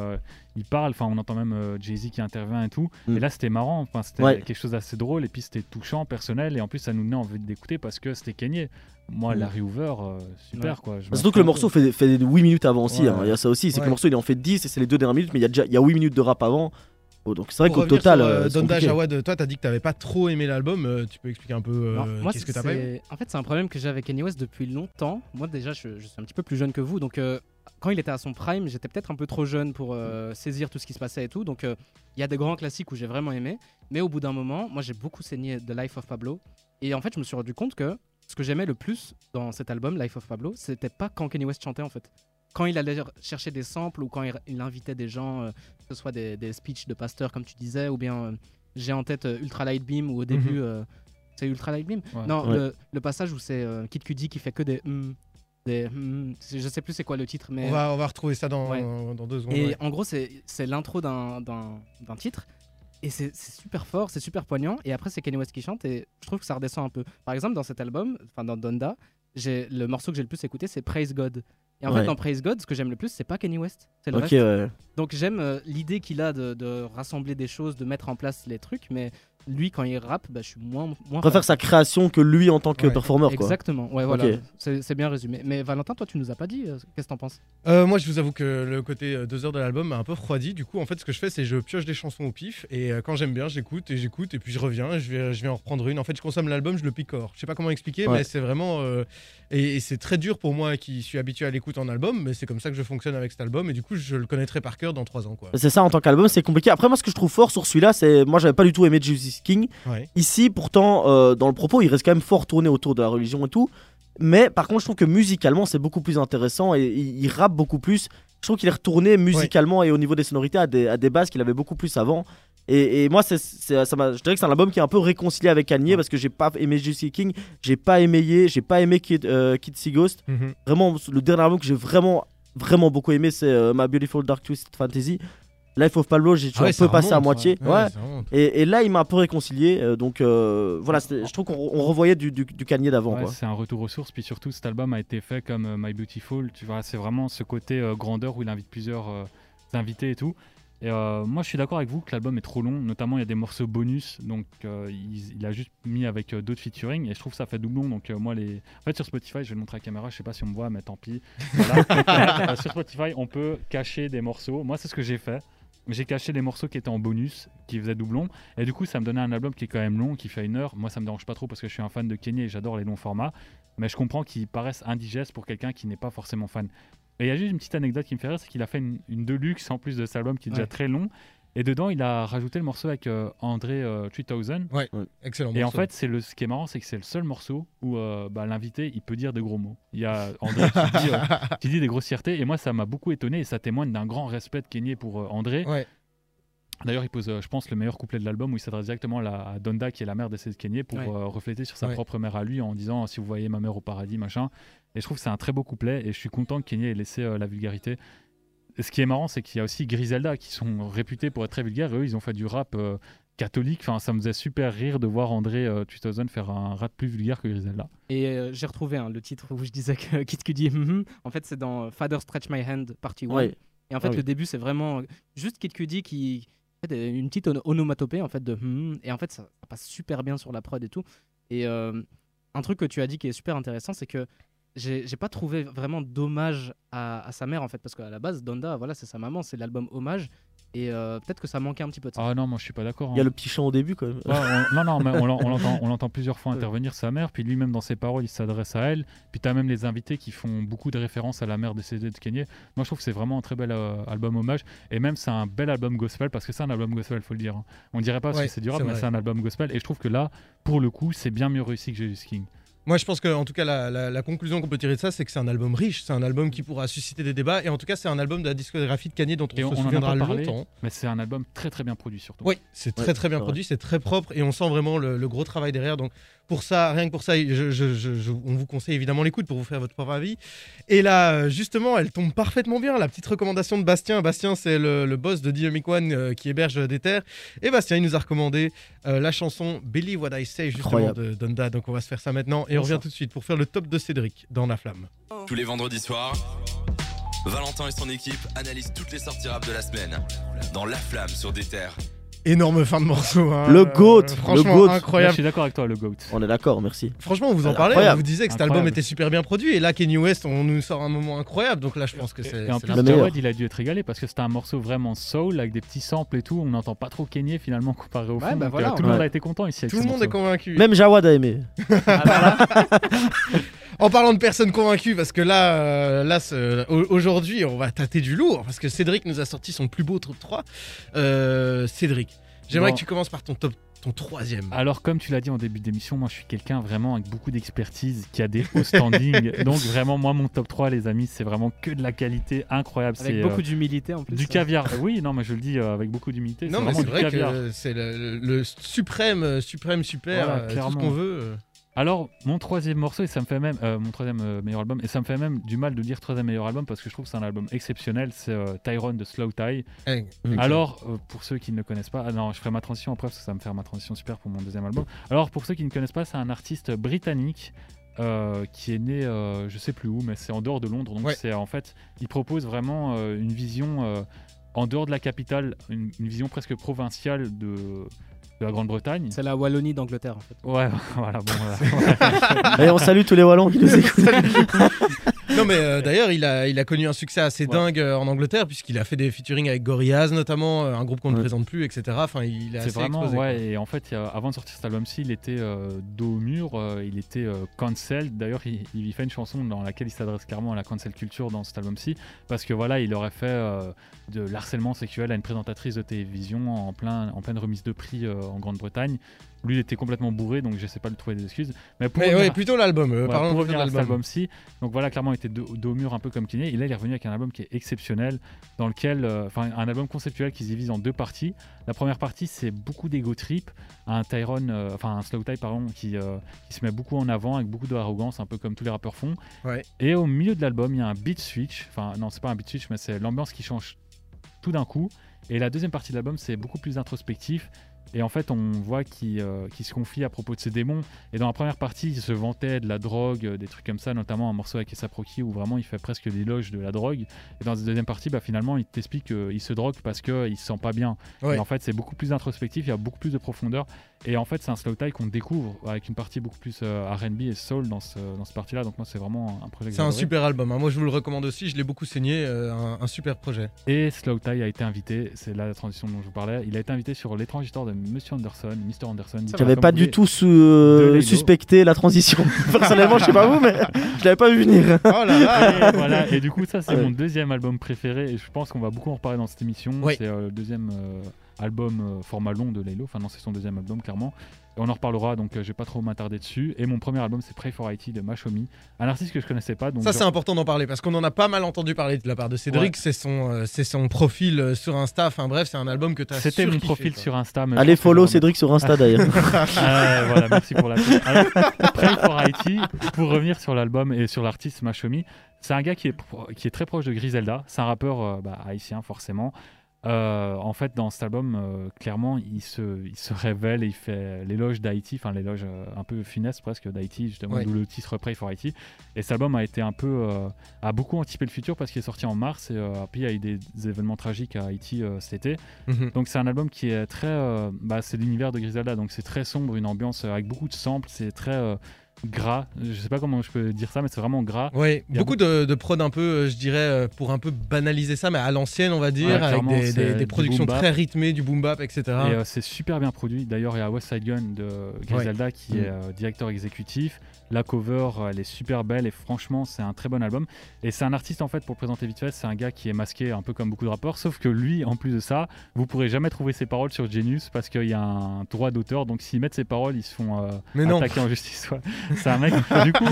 il parle. Enfin, on entend même Jay-Z qui intervient et tout. Mm. Et là, c'était marrant. Enfin, c'était Ouais. quelque chose d'assez drôle et puis c'était touchant, personnel. Et en plus, ça nous donnait envie d'écouter parce que c'était Kanye. Moi, Mm. Larry Hoover, euh, super Ouais. quoi. Je Surtout que le morceau fait, fait 8 minutes avant aussi. Ouais, hein. Il y a ça aussi. C'est que le morceau il en fait 10 et c'est les deux dernières minutes, mais il y a déjà il y a 8 minutes de rap avant. Oh, donc c'est vrai qu'au total. sur, euh, euh, Donda. Jawad, toi, t'as dit que t'avais pas trop aimé l'album. euh, tu peux expliquer un peu euh, qu'est-ce que t'as pas aimé? En fait, c'est un problème que j'ai avec Kanye West depuis longtemps. Moi, déjà, je, je suis un petit peu plus jeune que vous. Donc, euh, quand il était à son prime, j'étais peut-être un peu trop jeune pour euh, saisir tout ce qui se passait et tout. Donc, euh, il y a des grands classiques où j'ai vraiment aimé. Mais au bout d'un moment, moi, j'ai beaucoup saigné The Life of Pablo. Et en fait, je me suis rendu compte que ce que j'aimais le plus dans cet album, Life of Pablo, c'était pas quand Kanye West chantait, en fait. Quand il allait chercher des samples ou quand il, il invitait des gens, euh, que ce soit des, des speeches de pasteurs, comme tu disais, ou bien euh, j'ai en tête euh, Ultra Light Beam où au début. euh, c'est Ultra Light Beam? Ouais. Non, Ouais. le, le passage où c'est euh, Kid Cudi qui fait que des. hum, des hum, c'est- je sais plus c'est quoi le titre, mais. on, va, on va retrouver ça dans, Ouais. dans deux secondes. Et ouais. en gros, c'est c'est l'intro d'un d'un- d'un titre. Et c'est super fort, c'est super poignant. Et après, c'est Kanye West qui chante. Et je trouve que ça redescend un peu. Par exemple, dans cet album, enfin dans Donda, j'ai- le morceau que j'ai le plus écouté, c'est Praise God. Et en Ouais. fait, dans Praise God, ce que j'aime le plus, c'est pas Kanye West, c'est le reste. ouais. Donc j'aime euh, l'idée qu'il a de, de rassembler des choses, de mettre en place les trucs. Mais lui, quand il rappe, bah, je suis moins. moins Je préfère fan. sa création que lui en tant que Ouais, performeur. Quoi. Exactement, ouais, voilà. C'est bien résumé. Mais Valentin, toi, tu nous as pas dit. euh, Qu'est-ce que t'en penses? Euh, moi, je vous avoue que le côté euh, deux heures de l'album m'a un peu refroidi. Du coup, en fait, ce que je fais, c'est je pioche des chansons au pif et euh, quand j'aime bien, j'écoute et j'écoute et puis je reviens, et je vais, je vais en reprendre une. En fait, je consomme l'album, je le picore. Je sais pas comment expliquer, Ouais. mais c'est vraiment euh, et, et c'est très dur pour moi qui suis habitué à l'écoute en album, mais c'est comme ça que je fonctionne avec cet album et du coup, je le connaîtrai par cœur dans trois ans, quoi. C'est ça en tant qu'album, c'est compliqué. Après, moi, ce que je trouve fort sur celui-là, c'est. Moi, j'avais pas du tout aimé Jesus King. Ouais. Ici, pourtant, euh, dans le propos, il reste quand même fort tourné autour de la religion et tout. Mais par contre, je trouve que musicalement, c'est beaucoup plus intéressant et il, il rappe beaucoup plus. Je trouve qu'il est retourné musicalement et au niveau des sonorités à des, à des bases qu'il avait beaucoup plus avant. Et, et moi, c'est, c'est- ça m'a- je dirais que c'est un album qui est un peu réconcilié avec Kanye parce que j'ai pas aimé Juicy King, j'ai pas aimé, j'ai pas aimé Kid, euh, Kid See Ghost. Mhm. Vraiment, le dernier album que j'ai vraiment, vraiment beaucoup aimé, c'est euh, My Beautiful Dark Twisted Fantasy. Life of Pablo, j'ai Ah ouais, un peu passé à remonte, moitié. ouais. Et, et là, il m'a un peu réconcilié. euh, donc euh, voilà, je trouve qu'on on revoyait du, du, du Kanye d'avant. Ouais, c'est un retour aux sources. Puis surtout, cet album a été fait comme euh, My Beautiful. Tu vois, c'est vraiment ce côté euh, grandeur où il invite plusieurs euh, invités et tout. Et euh, moi, je suis d'accord avec vous que l'album est trop long. Notamment, il y a des morceaux bonus. Donc, euh, il, il a juste mis avec euh, d'autres featuring. Et je trouve que ça fait doublon. Donc, euh, moi, les... en fait, sur Spotify, je vais le montrer à la caméra. Je sais pas si on me voit, mais tant pis. Voilà. Sur Spotify, on peut cacher des morceaux. Moi, c'est ce que j'ai fait. J'ai caché les morceaux qui étaient en bonus, qui faisaient doublon. Et du coup, ça me donnait un album qui est quand même long, qui fait une heure. Moi, ça me dérange pas trop parce que je suis un fan de Kenny et j'adore les longs formats. Mais je comprends qu'ils paraissent indigestes pour quelqu'un qui n'est pas forcément fan. Et il y a juste une petite anecdote qui me fait rire, c'est qu'il a fait une, une deluxe en plus de cet album qui est déjà très long. Et dedans, il a rajouté le morceau avec euh, André euh, 3000. Excellent. Et en fait, c'est le, ce qui est marrant, c'est que c'est le seul morceau où euh, bah, l'invité, il peut dire de gros mots. Il y a André qui dit, euh, qui dit des grossièretés. Et moi, ça m'a beaucoup étonné et ça témoigne d'un grand respect de Kenny pour euh, André. Ouais. D'ailleurs, il pose, euh, je pense, le meilleur couplet de l'album où il s'adresse directement à, la- à Donda, qui est la mère d'essai de Kenny, pour Ouais. euh, refléter sur sa Ouais. propre mère à lui en disant Si vous voyez ma mère au paradis, machin. Et je trouve que c'est un très beau couplet et je suis content que Kenny ait laissé euh, la vulgarité. Ce qui est marrant, c'est qu'il y a aussi Griselda qui sont réputés pour être très vulgaires et eux, ils ont fait du rap euh, catholique. Enfin, ça me faisait super rire de voir André euh, 3000 faire un rap plus vulgaire que Griselda. Et euh, j'ai retrouvé hein, le titre où je disais que Kid Cudi. hum. en fait, c'est dans Father Stretch My Hand, partie 1. Ouais. Et en fait, Ah oui. le début, c'est vraiment juste Kid Cudi qui. en fait, une petite ono- onomatopée en fait de hum, et en fait ça, ça passe super bien sur la prod et tout et euh, un truc que tu as dit qui est super intéressant c'est que j'ai pas trouvé vraiment d'hommage à, à sa mère en fait, parce qu'à la base, Donda, voilà, c'est sa maman, c'est l'album hommage. Et euh, peut-être que ça manquait un petit peu de ça. Ah non, moi je suis pas d'accord. Il y a hein. le petit chant au début quand même. On- non, non, mais on l'en- on l'entend plusieurs fois intervenir, sa mère, puis lui-même dans ses paroles, il s'adresse à elle. Puis tu as même les invités qui font beaucoup de références à la mère décédée de Kanye. Moi je trouve que c'est vraiment un très bel euh, album hommage. Et même c'est un bel album gospel, parce que c'est un album gospel, faut le dire. hein. On dirait pas parce Ouais, que c'est du rap, c'est mais c'est un album gospel. Et je trouve que là, pour le coup, c'est bien mieux réussi que Jesus King. Moi, je pense que, en tout cas, la, la- la conclusion qu'on peut tirer de ça, c'est que c'est un album riche. C'est un album qui pourra susciter des débats. Et en tout cas, c'est un album de la discographie de Kanye dont on se on- en souviendra pas parlé. longtemps. Mais c'est un album très très bien produit surtout. Oui, c'est très Ouais, très bien produit, c'est très propre et on sent vraiment le, le gros travail derrière. Donc pour ça, rien que pour ça, je- je- je- je- on vous conseille évidemment l'écoute pour vous faire votre propre avis. Et là, justement, elle tombe parfaitement bien. La petite recommandation de Bastien. Bastien, c'est le, le boss de Dynamic One euh, qui héberge des terres. Et Bastien, il nous a recommandé euh, la chanson Believe What I Say justement Incroyable. de Donda. Donc on va se faire ça maintenant et on revient tout de suite pour faire le top de Cédric dans La Flamme. Tous les vendredis soirs, Valentin et son équipe analysent toutes les sorties rap de la semaine dans La Flamme sur des terres. Énorme fin de morceau. hein. Le GOAT, le franchement GOAT. Là, je incroyable. suis d'accord avec toi, le GOAT. On est d'accord, merci. Franchement, on vous en parlait, on incroyable. vous disait que cet Incroyable. album était super bien produit, et là, Kenny West, on nous sort un moment incroyable, donc là, je pense que c'est. Et en plus, Le. Jawad, il a dû être régalé parce que c'était un morceau vraiment soul avec des petits samples et tout. On n'entend pas trop Kanye finalement comparé au Ouais, fond. bah voilà, euh, tout le monde a été content ici. avec Tout le monde est convaincu. Même Jawad a aimé. En parlant de personnes convaincues, parce que là, euh, là aujourd'hui, on va tâter du lourd, parce que Cédric nous a sorti son plus beau top 3. Euh, Cédric, j'aimerais Bon. que tu commences par ton top, ton troisième. Alors, comme tu l'as dit en début d'émission, moi je suis quelqu'un vraiment avec beaucoup d'expertise qui a des hauts standings. Donc, vraiment, moi, mon top 3, les amis, c'est vraiment que de la qualité incroyable. Avec C'est beaucoup euh, d'humilité en plus. du caviar. Oui, non, mais je le dis euh, avec beaucoup d'humilité. non, mais c'est vrai caviar. que c'est le, le- le suprême, suprême, super, Voilà, euh, tout ce clairement. qu'on veut. Alors, mon troisième morceau, et ça me fait même, euh, mon troisième euh, meilleur album, et ça me fait même du mal de dire troisième meilleur album parce que je trouve que c'est un album exceptionnel, c'est euh, Tyrone de Slow Tie. Alors, euh, pour ceux qui ne le connaissent pas, ah non, je ferai ma transition après parce que ça va me faire ma transition super pour mon deuxième album. Alors, pour ceux qui ne connaissent pas, c'est un artiste britannique. euh, qui est né, euh, je sais plus où, mais c'est en dehors de Londres. Donc, Ouais. c'est en fait, il propose vraiment euh, une vision en dehors de la capitale, une, une vision presque provinciale de, de la Grande-Bretagne. C'est la Wallonie d'Angleterre en fait. Ouais, voilà, bon, voilà. Et on salue tous les Wallons qui nous écoutent. Non mais euh, d'ailleurs il a, il a connu un succès assez Ouais. dingue euh, en Angleterre puisqu'il a fait des featuring avec Gorillaz notamment, euh, un groupe qu'on ne présente plus, etc. Enfin il a C'est assez vraiment, explosé, quoi. ouais, et en fait, avant de sortir cet album-ci, il était euh, dos au mur, euh, il était euh, cancelled. D'ailleurs, il, il fait une chanson dans laquelle il s'adresse clairement à la cancel culture dans cet album-ci, parce que voilà, il aurait fait euh, de l'harcèlement sexuel à une présentatrice de télévision en, plein, en pleine remise de prix euh, en Grande-Bretagne. Lui, il était complètement bourré, donc j'essaie pas de lui trouver des excuses. Mais pour Mais revenir- ouais, plutôt l'album. euh, voilà, pour revenir à cet album-ci, donc voilà, clairement, il était dos, au mur un peu comme Kanye. Et là, il est revenu avec un album qui est exceptionnel, dans lequel, euh, enfin, un album conceptuel qui se divise en deux parties. La première partie, c'est beaucoup d'ego trip, un Tyrone, euh, enfin un Slow Tie, pardon, qui, euh, qui se met beaucoup en avant avec beaucoup d'arrogance, un peu comme tous les rappeurs font. Ouais. Et au milieu de l'album, il y a un beat switch. Enfin, non, c'est pas un beat switch, mais c'est l'ambiance qui change tout d'un coup. Et la deuxième partie de l'album, c'est beaucoup plus introspectif. Et en fait, on voit qu'il euh, qu'il se confie à propos de ses démons. Et dans la première partie, il se vantait de la drogue, euh, des trucs comme ça, notamment un morceau avec A$AP Rocky où vraiment il fait presque l'éloge de la drogue. Et dans la deuxième partie, bah, finalement, il t'explique qu'il se drogue parce qu'il se sent pas bien. Ouais. Et en fait, c'est beaucoup plus introspectif, il y a beaucoup plus de profondeur. Et en fait, c'est un slow tie qu'on découvre avec une partie beaucoup plus euh, RB et soul dans, ce, dans cette partie-là. Donc, moi, c'est vraiment un projet C'est un super album. hein. Moi je vous le recommande aussi. Je l'ai beaucoup saigné. un, un super projet. Et Slow Tie a été invité, c'est là la transition dont je vous parlais, il a été invité sur l'étrange histoire de Monsieur Anderson, Mr. Anderson. J'avais pas du voulez. tout su- euh, suspecté la transition. Personnellement, je sais pas vous, mais je l'avais pas vu venir. Oh là là. Et voilà, et du coup, ça, c'est Ouais. mon deuxième album préféré, et je pense qu'on va beaucoup en reparler dans cette émission. Oui. C'est euh, le deuxième euh, album euh, format long de Laylo, enfin, non, c'est son deuxième album, clairement. Et on en reparlera, donc euh, je vais pas trop m'attarder dessus. Et mon premier album, c'est Pray for IT de Mashomi, un artiste que je connaissais pas. Donc Ça genre- c'est important d'en parler parce qu'on en a pas mal entendu parler de la part de Cédric. C'est son, euh, c'est son profil euh, sur Insta. Enfin bref, c'est un album que tu as C'était mon profil sur Insta. mais Allez follow Cédric sur Insta d'ailleurs. Ah, voilà, merci pour la. Alors, Pray for IT, pour revenir sur l'album et sur l'artiste Mashomi, c'est un gars qui est, qui est très proche de Griselda. C'est un rappeur euh, bah, haïtien, forcément. Euh, en fait, dans cet album, euh, clairement, il se, il se révèle et il fait l'éloge d'Haïti, enfin l'éloge euh, un peu finesse presque d'Haïti, justement, Ouais. d'où le titre Pray for Haïti. Et cet album a été un peu, a beaucoup anticipé le futur parce qu'il est sorti en mars et puis il y a eu des, des événements tragiques à Haïti cet été. Mhm. Donc c'est un album qui est très, bah, c'est l'univers de Griselda, donc c'est très sombre, une ambiance avec beaucoup de samples, c'est très, gras. Je sais pas comment je peux dire ça, mais c'est vraiment gras. A beaucoup de, de prod un peu, euh, je dirais, euh, pour un peu banaliser ça, mais à l'ancienne, on va dire, Ouais, avec des, productions très rythmées, du boom bap, etc. Et euh, c'est super bien produit. D'ailleurs, il y a West Side Gun de Griselda qui Mm. est euh, directeur exécutif. La cover, elle est super belle et franchement, c'est un très bon album. Et c'est un artiste, en fait, pour le présenter vite fait, c'est un gars qui est masqué un peu comme beaucoup de rappeurs. Sauf que lui, en plus de ça, vous pourrez jamais trouver ses paroles sur Genius parce qu'il y a un droit d'auteur. Donc s'ils mettent ses paroles, ils se font euh, Mais non. attaquer en justice. ouais. C'est un mec. du coup,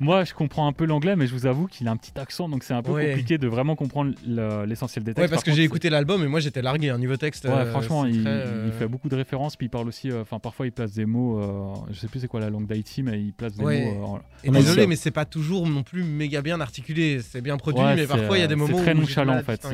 moi, je comprends un peu l'anglais, mais je vous avoue qu'il a un petit accent. Donc c'est un peu Ouais. compliqué de vraiment comprendre le- l'essentiel des textes. Ouais, parce Par que j'ai écouté l'album et moi j'étais largué, un niveau texte. Ouais, euh, franchement, il, très, il euh, fait beaucoup de références, puis il parle aussi, euh, enfin parfois il place des mots, euh, je sais plus c'est quoi la langue d'Haïti, mais il place des Ouais. mots. euh, en- Et désolé, dit mais c'est pas toujours non plus méga bien articulé. C'est bien produit, Ouais, mais parfois il y a des moments c'est très où nonchalant, en fait.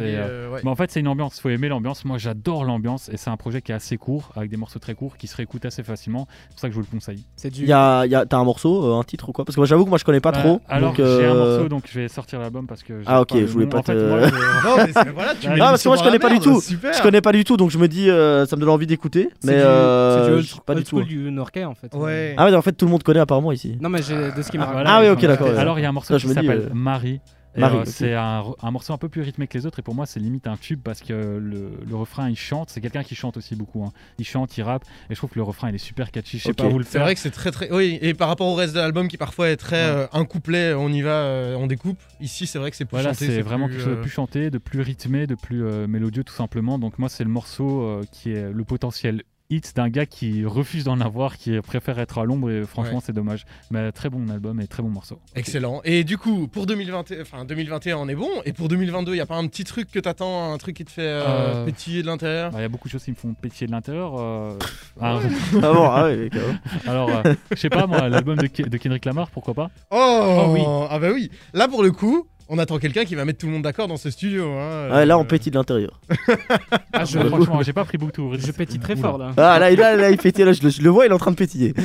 Mais en fait, c'est une ambiance, faut aimer l'ambiance. Moi, j'adore l'ambiance et c'est un projet qui est assez court, avec des morceaux très courts qui se réécoutent assez facilement. C'est pour ça que je vous le conseille. C'est du. Il y a, il y a- T'as un morceau, euh, un titre ou quoi? Parce que moi j'avoue que moi je connais pas Bah, trop. Alors, donc, j'ai un euh, morceau, donc je vais sortir l'album parce que. Ah, ok, je voulais pas En fait, te- moi, je- Non, mais c'est- voilà, tu Ah, parce que moi, je connais pas du tout. Super. Je connais pas du tout, donc je me dis, euh, ça me donne envie d'écouter. c'est Mais du- euh, c'est pas du tout. du Norquais en fait. Ouais. Ah ouais, en fait tout le monde connaît apparemment ici. Non, mais j'ai de ce qui m'a Ah, voilà, Ah oui, ok, d'accord. Alors, il y a un morceau qui s'appelle euh, Marie. Euh. C'est un, un morceau un peu plus rythmé que les autres et pour moi c'est limite un tube parce que le, le refrain il chante, c'est quelqu'un qui chante aussi beaucoup, hein. il chante, il rappe et je trouve que le refrain il est super catchy, je sais pas vous le C'est vrai que c'est très très. Oui, et par rapport au reste de l'album qui parfois est très Ouais. euh, un couplet, on y va, euh, on découpe. Ici, c'est vrai que c'est plus Voilà, chanté. c'est vraiment plus, quelque chose de euh, plus chanté, de plus rythmé, de plus euh, mélodieux tout simplement. Donc moi c'est le morceau euh, qui est le potentiel hit d'un gars qui refuse d'en avoir, qui préfère être à l'ombre et franchement Ouais. c'est dommage. Mais très bon album et très bon morceau. Excellent. Et du coup, pour 2021, enfin 2021, on est bon. Et pour 2022, il y a pas un petit truc que t'attends, un truc qui te fait euh, Euh, pétiller de l'intérieur? Bah, Il y a beaucoup de choses qui me font pétiller de l'intérieur. euh, ah, Ah bon, ah ouais, carrément. alors euh, je sais pas moi, l'album de, Ke- de Kendrick Lamar, pourquoi pas? Oh, oui. Ah bah oui. Là, pour le coup, on attend quelqu'un qui va mettre tout le monde d'accord dans ce studio. hein. Ouais, là on Euh, pétille de l'intérieur. Ah, je, Euh, Franchement, j'ai pas pris beaucoup de je pétille très fort là. Ah là, là, là, il pétille, là je, le- je le vois, il est en train de pétiller.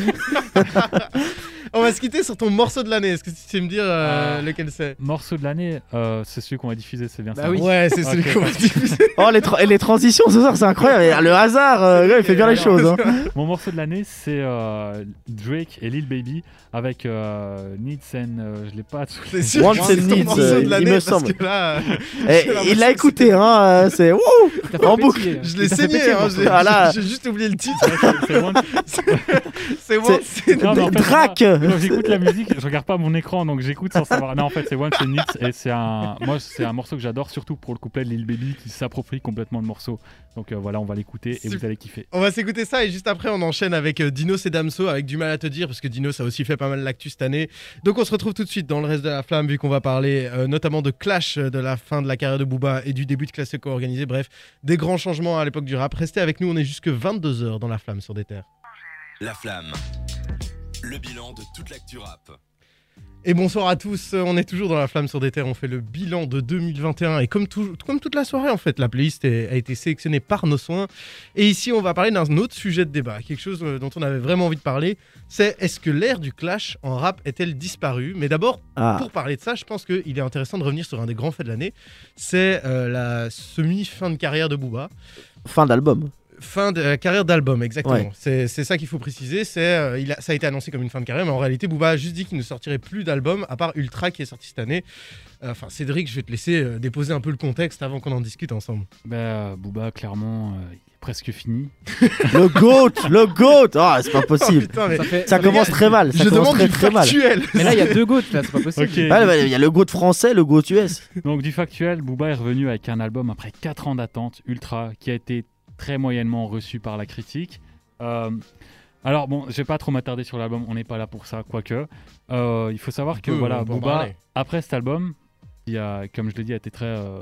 On va se quitter sur ton morceau de l'année. Est-ce que tu sais me dire euh, Ah. lequel c'est? Morceau de l'année, euh, c'est celui qu'on va diffuser, c'est bien Bah ça. oui. Ouais, c'est celui qu'on va diffuser. Oh les, tra- et les transitions ce soir, c'est incroyable. Le hasard, euh, ouais, il fait bien les choses. hein. Mon morceau de l'année, c'est euh, Drake et Lil Baby avec euh, Needs and. euh, je l'ai pas. les- C'est sûr Needs, morceau euh, de il l'année me semble. là, Et J'ai il l'a écouté, hein. C'est En pétiller. je l'ai saigné. hein. J'ai Ah là. j'ai juste oublié le titre. C'est c'est- Non, j'écoute la musique, je regarde pas mon écran, donc j'écoute sans savoir. Non, en fait, c'est One et c'est un. Moi, c'est un morceau que j'adore, surtout pour le couplet de Lil Baby qui s'approprie complètement le morceau. Donc euh, voilà, on va l'écouter et vous allez kiffer. On va s'écouter ça et juste après on enchaîne avec euh, Dinos et Damso avec du mal à te dire parce que Dinos a aussi fait pas mal l'actu cette année. Donc on se retrouve tout de suite dans le reste de la flamme vu qu'on va parler euh, notamment de Clash, euh, de la fin de la carrière de Booba et du début de classe co-organisé. Bref, des grands changements à l'époque du rap. Restez avec nous, on est jusque 22h dans la flamme sur des terres. La flamme. Le bilan de toute l'actu rap. Et bonsoir à tous, on est toujours dans la flamme sur des terres, on fait le bilan de 2021 et comme, tout- comme toute la soirée en fait, la playlist est- a été sélectionnée par nos soins. Et ici on va parler d'un autre sujet de débat, quelque chose euh, dont on avait vraiment envie de parler, c'est est-ce que l'ère du clash en rap est-elle disparue? Mais d'abord, Ah, pour parler de ça, je pense qu'il est intéressant de revenir sur un des grands faits de l'année, c'est euh, la semi-fin de carrière de Booba. fin d'album. Fin de euh, carrière d'album, exactement. Ouais. C'est c'est ça qu'il faut préciser. C'est euh, il a- ça a été annoncé comme une fin de carrière, mais en réalité, Booba a juste dit qu'il ne sortirait plus d'album à part Ultra qui est sorti cette année. Euh, Enfin, Cédric, je vais te laisser euh, déposer un peu le contexte avant qu'on en discute ensemble. Bah, Booba, clairement, euh, il est presque fini. Le GOAT, le GOAT Ah, c'est pas Oh, possible. putain, mais Ça fait- Ça les commence gars, très mal. Ça je commence demande très du très mal. factuel. Mais là, il y a deux gouttes là, c'est pas possible. Il y a le GOAT français, le GOAT US. Donc du factuel, Booba est revenu avec un album après 4 ans d'attente, Ultra, qui a été très moyennement reçu par la critique. Euh, alors bon, je vais pas trop m'attarder sur l'album, on n'est pas là pour ça, quoique. Euh, il faut savoir que voilà, Booba, parler. après cet album, qui a, comme je l'ai dit, a été très euh,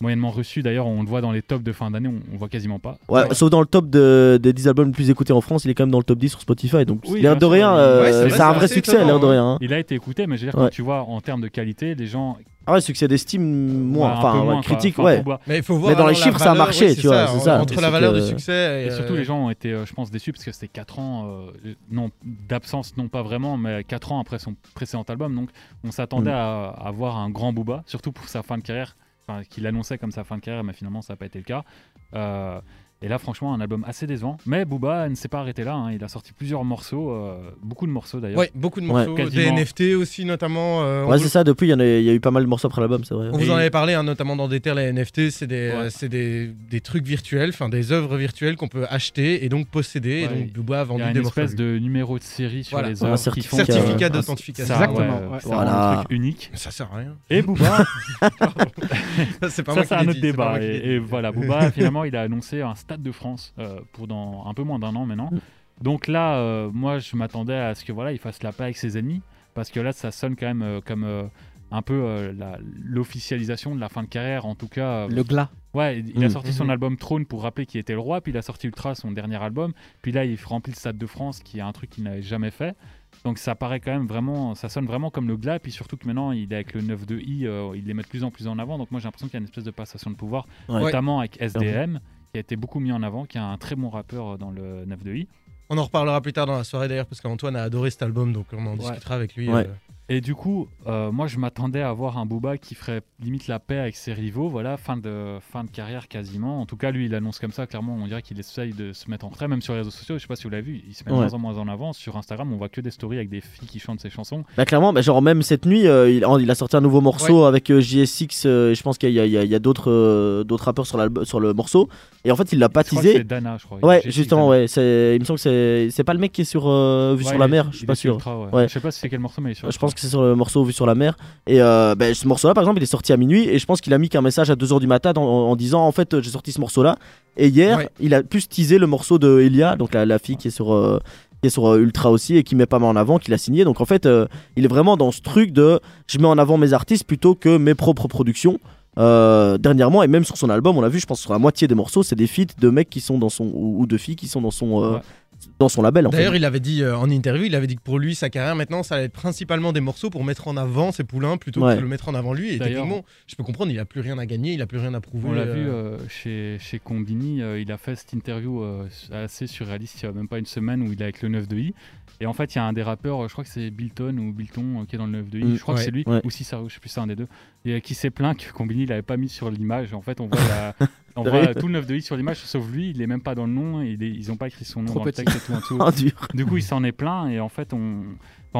moyennement reçu. D'ailleurs, on le voit dans les tops de fin d'année, on, on voit quasiment pas. Ouais, Ouais. sauf dans le top de- des 10 albums les plus écoutés en France, il est quand même dans le top 10 sur Spotify. Donc, Oui, l'air de rien, euh, Ouais, c'est un vrai succès, l'air de hein. rien. hein. Il a été écouté, mais je veux dire, Ouais. quand tu vois en termes de qualité, les gens. Ah ouais, succès d'estime, moins. ouais, enfin, moins, critique, Enfin, ouais. pour Booba. Mais il faut voir. Mais dans les chiffres, ça a marché, ouais, tu vois, c'est ça. Entre la valeur que- du succès et, Et surtout, euh, les gens ont été, euh, je pense, déçus parce que c'était 4 ans, euh, non, d'absence, non pas vraiment, mais 4 ans après son précédent album. Donc, on s'attendait Mm. à, à voir un grand Booba, surtout pour sa fin de carrière, enfin, qu'il annonçait comme sa fin de carrière, mais finalement, ça n'a pas été le cas. Euh, Et là, franchement, un album assez décevant. Mais Booba ne s'est pas arrêté là. hein. Il a sorti plusieurs morceaux, euh, beaucoup de morceaux d'ailleurs. Ouais, beaucoup de morceaux, des. NFT aussi notamment. euh, Ouais, vous- c'est ça, depuis, il y, a, il y a eu pas mal de morceaux après l'album, c'est vrai. On vous en avait parlé, hein, notamment dans des terres, les NFT, c'est des, Ouais. euh, c'est des, des trucs virtuels, enfin des œuvres virtuelles qu'on peut acheter et donc posséder. Ouais. Et donc Booba a Il vendu y a des une morceaux. espèce de numéro de série sur Voilà. les Un œuvres qui certificat, font certificat d'authentification. Exactement, ouais, ouais. ça Voilà. un truc unique. Ça sert à rien. Et Booba, c'est pas ça moi c'est qui un autre débat. et voilà, Booba finalement il a annoncé un stade de France euh, pour dans un peu moins d'un an maintenant. Mm. Donc là, euh, moi je m'attendais à ce que voilà il fasse la paix avec ses ennemis parce que là ça sonne quand même euh, comme un peu euh, l'officialisation de la fin de carrière en tout cas. euh, Le glas. Ouais, il il a Mm. sorti son Mhm. album Trône pour rappeler qu'il était le roi, puis il a sorti Ultra, son dernier album, puis là il remplit le Stade de France, qui est un truc qu'il n'avait jamais fait. Donc ça paraît quand même vraiment, ça sonne vraiment comme le glas, et puis surtout que maintenant il est avec le 9 de i, euh, il les met de plus en plus en avant, donc moi j'ai l'impression qu'il y a une espèce de passation de pouvoir, Ouais. notamment avec SDM, qui a été beaucoup mis en avant, qui est un très bon rappeur euh, dans le 9 de i. On en reparlera plus tard dans la soirée d'ailleurs, parce qu'Antoine a adoré cet album, donc on en Ouais. discutera avec lui. Ouais. euh. Et du coup, euh, moi je m'attendais à voir un Booba qui ferait limite la paix avec ses rivaux, voilà, fin de, fin de carrière quasiment. En tout cas, lui il annonce comme ça, clairement, on dirait qu'il essaye de se mettre en retrait, même sur les réseaux sociaux. Je sais pas si vous l'avez vu, il se met de Ouais. moins en moins en avant. Sur Instagram, on voit que des stories avec des filles qui chantent ses chansons. Bah clairement, bah, genre même cette nuit, euh, il, il a sorti un nouveau morceau avec euh, JSX. euh, et je pense qu'il y a, il y a- il y a d'autres d'autres rappeurs sur, sur le morceau. Et en fait, il l'a que baptisé. c'est Dana, je crois. Ouais, justement, Dana. ouais. c'est- Il me semble que c'est c'est pas le mec qui est sur Vue Ouais, sur la mer. Je suis pas sûr. Ultra. Je sais pas si c'est quel morceau, mais Je pense c'est sur le morceau Vue sur la mer. Et euh, bah, ce morceau-là, par exemple, il est sorti à minuit. Et je pense qu'il a mis qu'un message à 2h du matin en, en disant En fait, j'ai sorti ce morceau-là. Et hier, Ouais. il a plus teasé le morceau de Elia, donc la, la fille qui est sur. euh, qui est sur euh, Ultra aussi et qui met pas mal en avant, qu'il a signé. Donc en fait, euh, il est vraiment dans ce truc de je mets en avant mes artistes plutôt que mes propres productions. Euh, dernièrement, et même sur son album, on l'a vu, je pense sur la moitié des morceaux, c'est des feats de mecs qui sont dans son ou, ou de filles qui sont dans son euh, Ouais. Dans son label. En D'ailleurs, il avait dit euh, en interview, il avait dit que pour lui, sa carrière maintenant, ça allait être principalement des morceaux pour mettre en avant ses poulains plutôt Ouais. que de le mettre en avant lui. Et techniquement, je peux comprendre, il a plus rien à gagner, il a plus rien à prouver. On l'a euh, vu euh, chez, chez Combini, euh, il a fait cette interview euh, assez surréaliste il y a même pas une semaine où il est avec le 9 de i. Et en fait, il y a un des rappeurs, je crois que c'est Bilton ou Bilton euh, qui est dans le 9 de i, Mm, je crois ouais, que c'est lui, ouais. ou si ça, je sais plus, c'est un des deux, et euh, qui s'est plaint que Combini l'avait pas mis sur l'image. En fait, on voit, la- on Sérieux voit tout le 9 de i sur l'image, sauf lui, il est même pas dans le nom, et ils ont pas écrit son nom Trop dans le texte et tout en dessous. Dur. Du coup, il s'en est plein et en fait, on,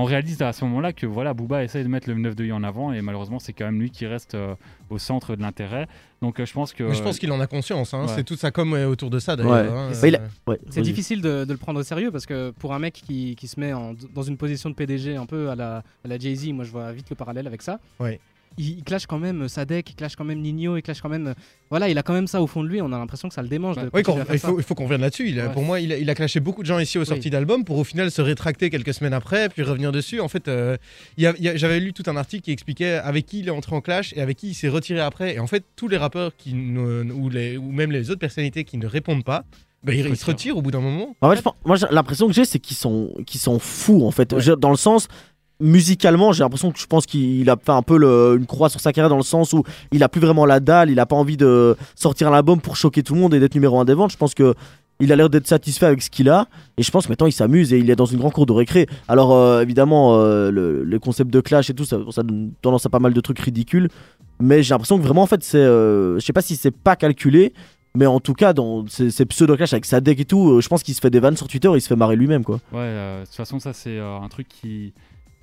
réalise à ce moment-là que voilà, Booba essaye de mettre le 9 de i en avant et malheureusement, c'est quand même lui qui reste euh, au centre de l'intérêt. Donc, euh, je pense que. Mais je pense qu'il en a conscience, hein. Ouais. c'est toute sa com autour de ça d'ailleurs. Ouais. hein. Il a- Ouais, C'est difficile de, de le prendre au sérieux parce que pour un mec qui, qui se met en- dans une position de PDG un peu à la, à la Jay-Z, moi je vois vite le parallèle avec ça. Il, il clash quand même Sadek, il clash quand même Nino, il clash quand même. Voilà, il a quand même ça au fond de lui. On a l'impression que ça le démange. de Ouais. Oui, il faut, qu'on revienne là-dessus. Ouais. Pour moi, il a, il a clashé beaucoup de gens ici aux sorties d'albums pour au final se rétracter quelques semaines après, puis revenir dessus. En fait, euh, j'avais lu tout un article qui expliquait avec qui il est entré en clash et avec qui il s'est retiré après. Et en fait, tous les rappeurs qui ne- ou, les, ou même les autres personnalités qui ne répondent pas, bah, ils, se retirent au bout d'un moment. En fait, moi, l'impression que j'ai, c'est qu'ils sont, qu'ils sont fous, en fait. Ouais. Je- Dans le sens, musicalement, j'ai l'impression que je pense qu'il a fait un peu une croix sur sa carrière dans le sens où il a plus vraiment la dalle, il a pas envie de sortir un album pour choquer tout le monde et d'être numéro un des ventes. Je pense que il a l'air d'être satisfait avec ce qu'il a et je pense que maintenant il s'amuse et il est dans une grande cour de récré. Alors euh, évidemment, euh, le, concept de clash et tout, ça, donne tendance à pas mal de trucs ridicules. Mais j'ai l'impression que vraiment, en fait, c'est, euh, je sais pas si c'est pas calculé. Mais en tout cas, dans ces, pseudo-clash avec sa deck et tout, je pense qu'il se fait des vannes sur Twitter, il se fait marrer lui-même, quoi. Ouais, de toute façon, ça, c'est un truc qui,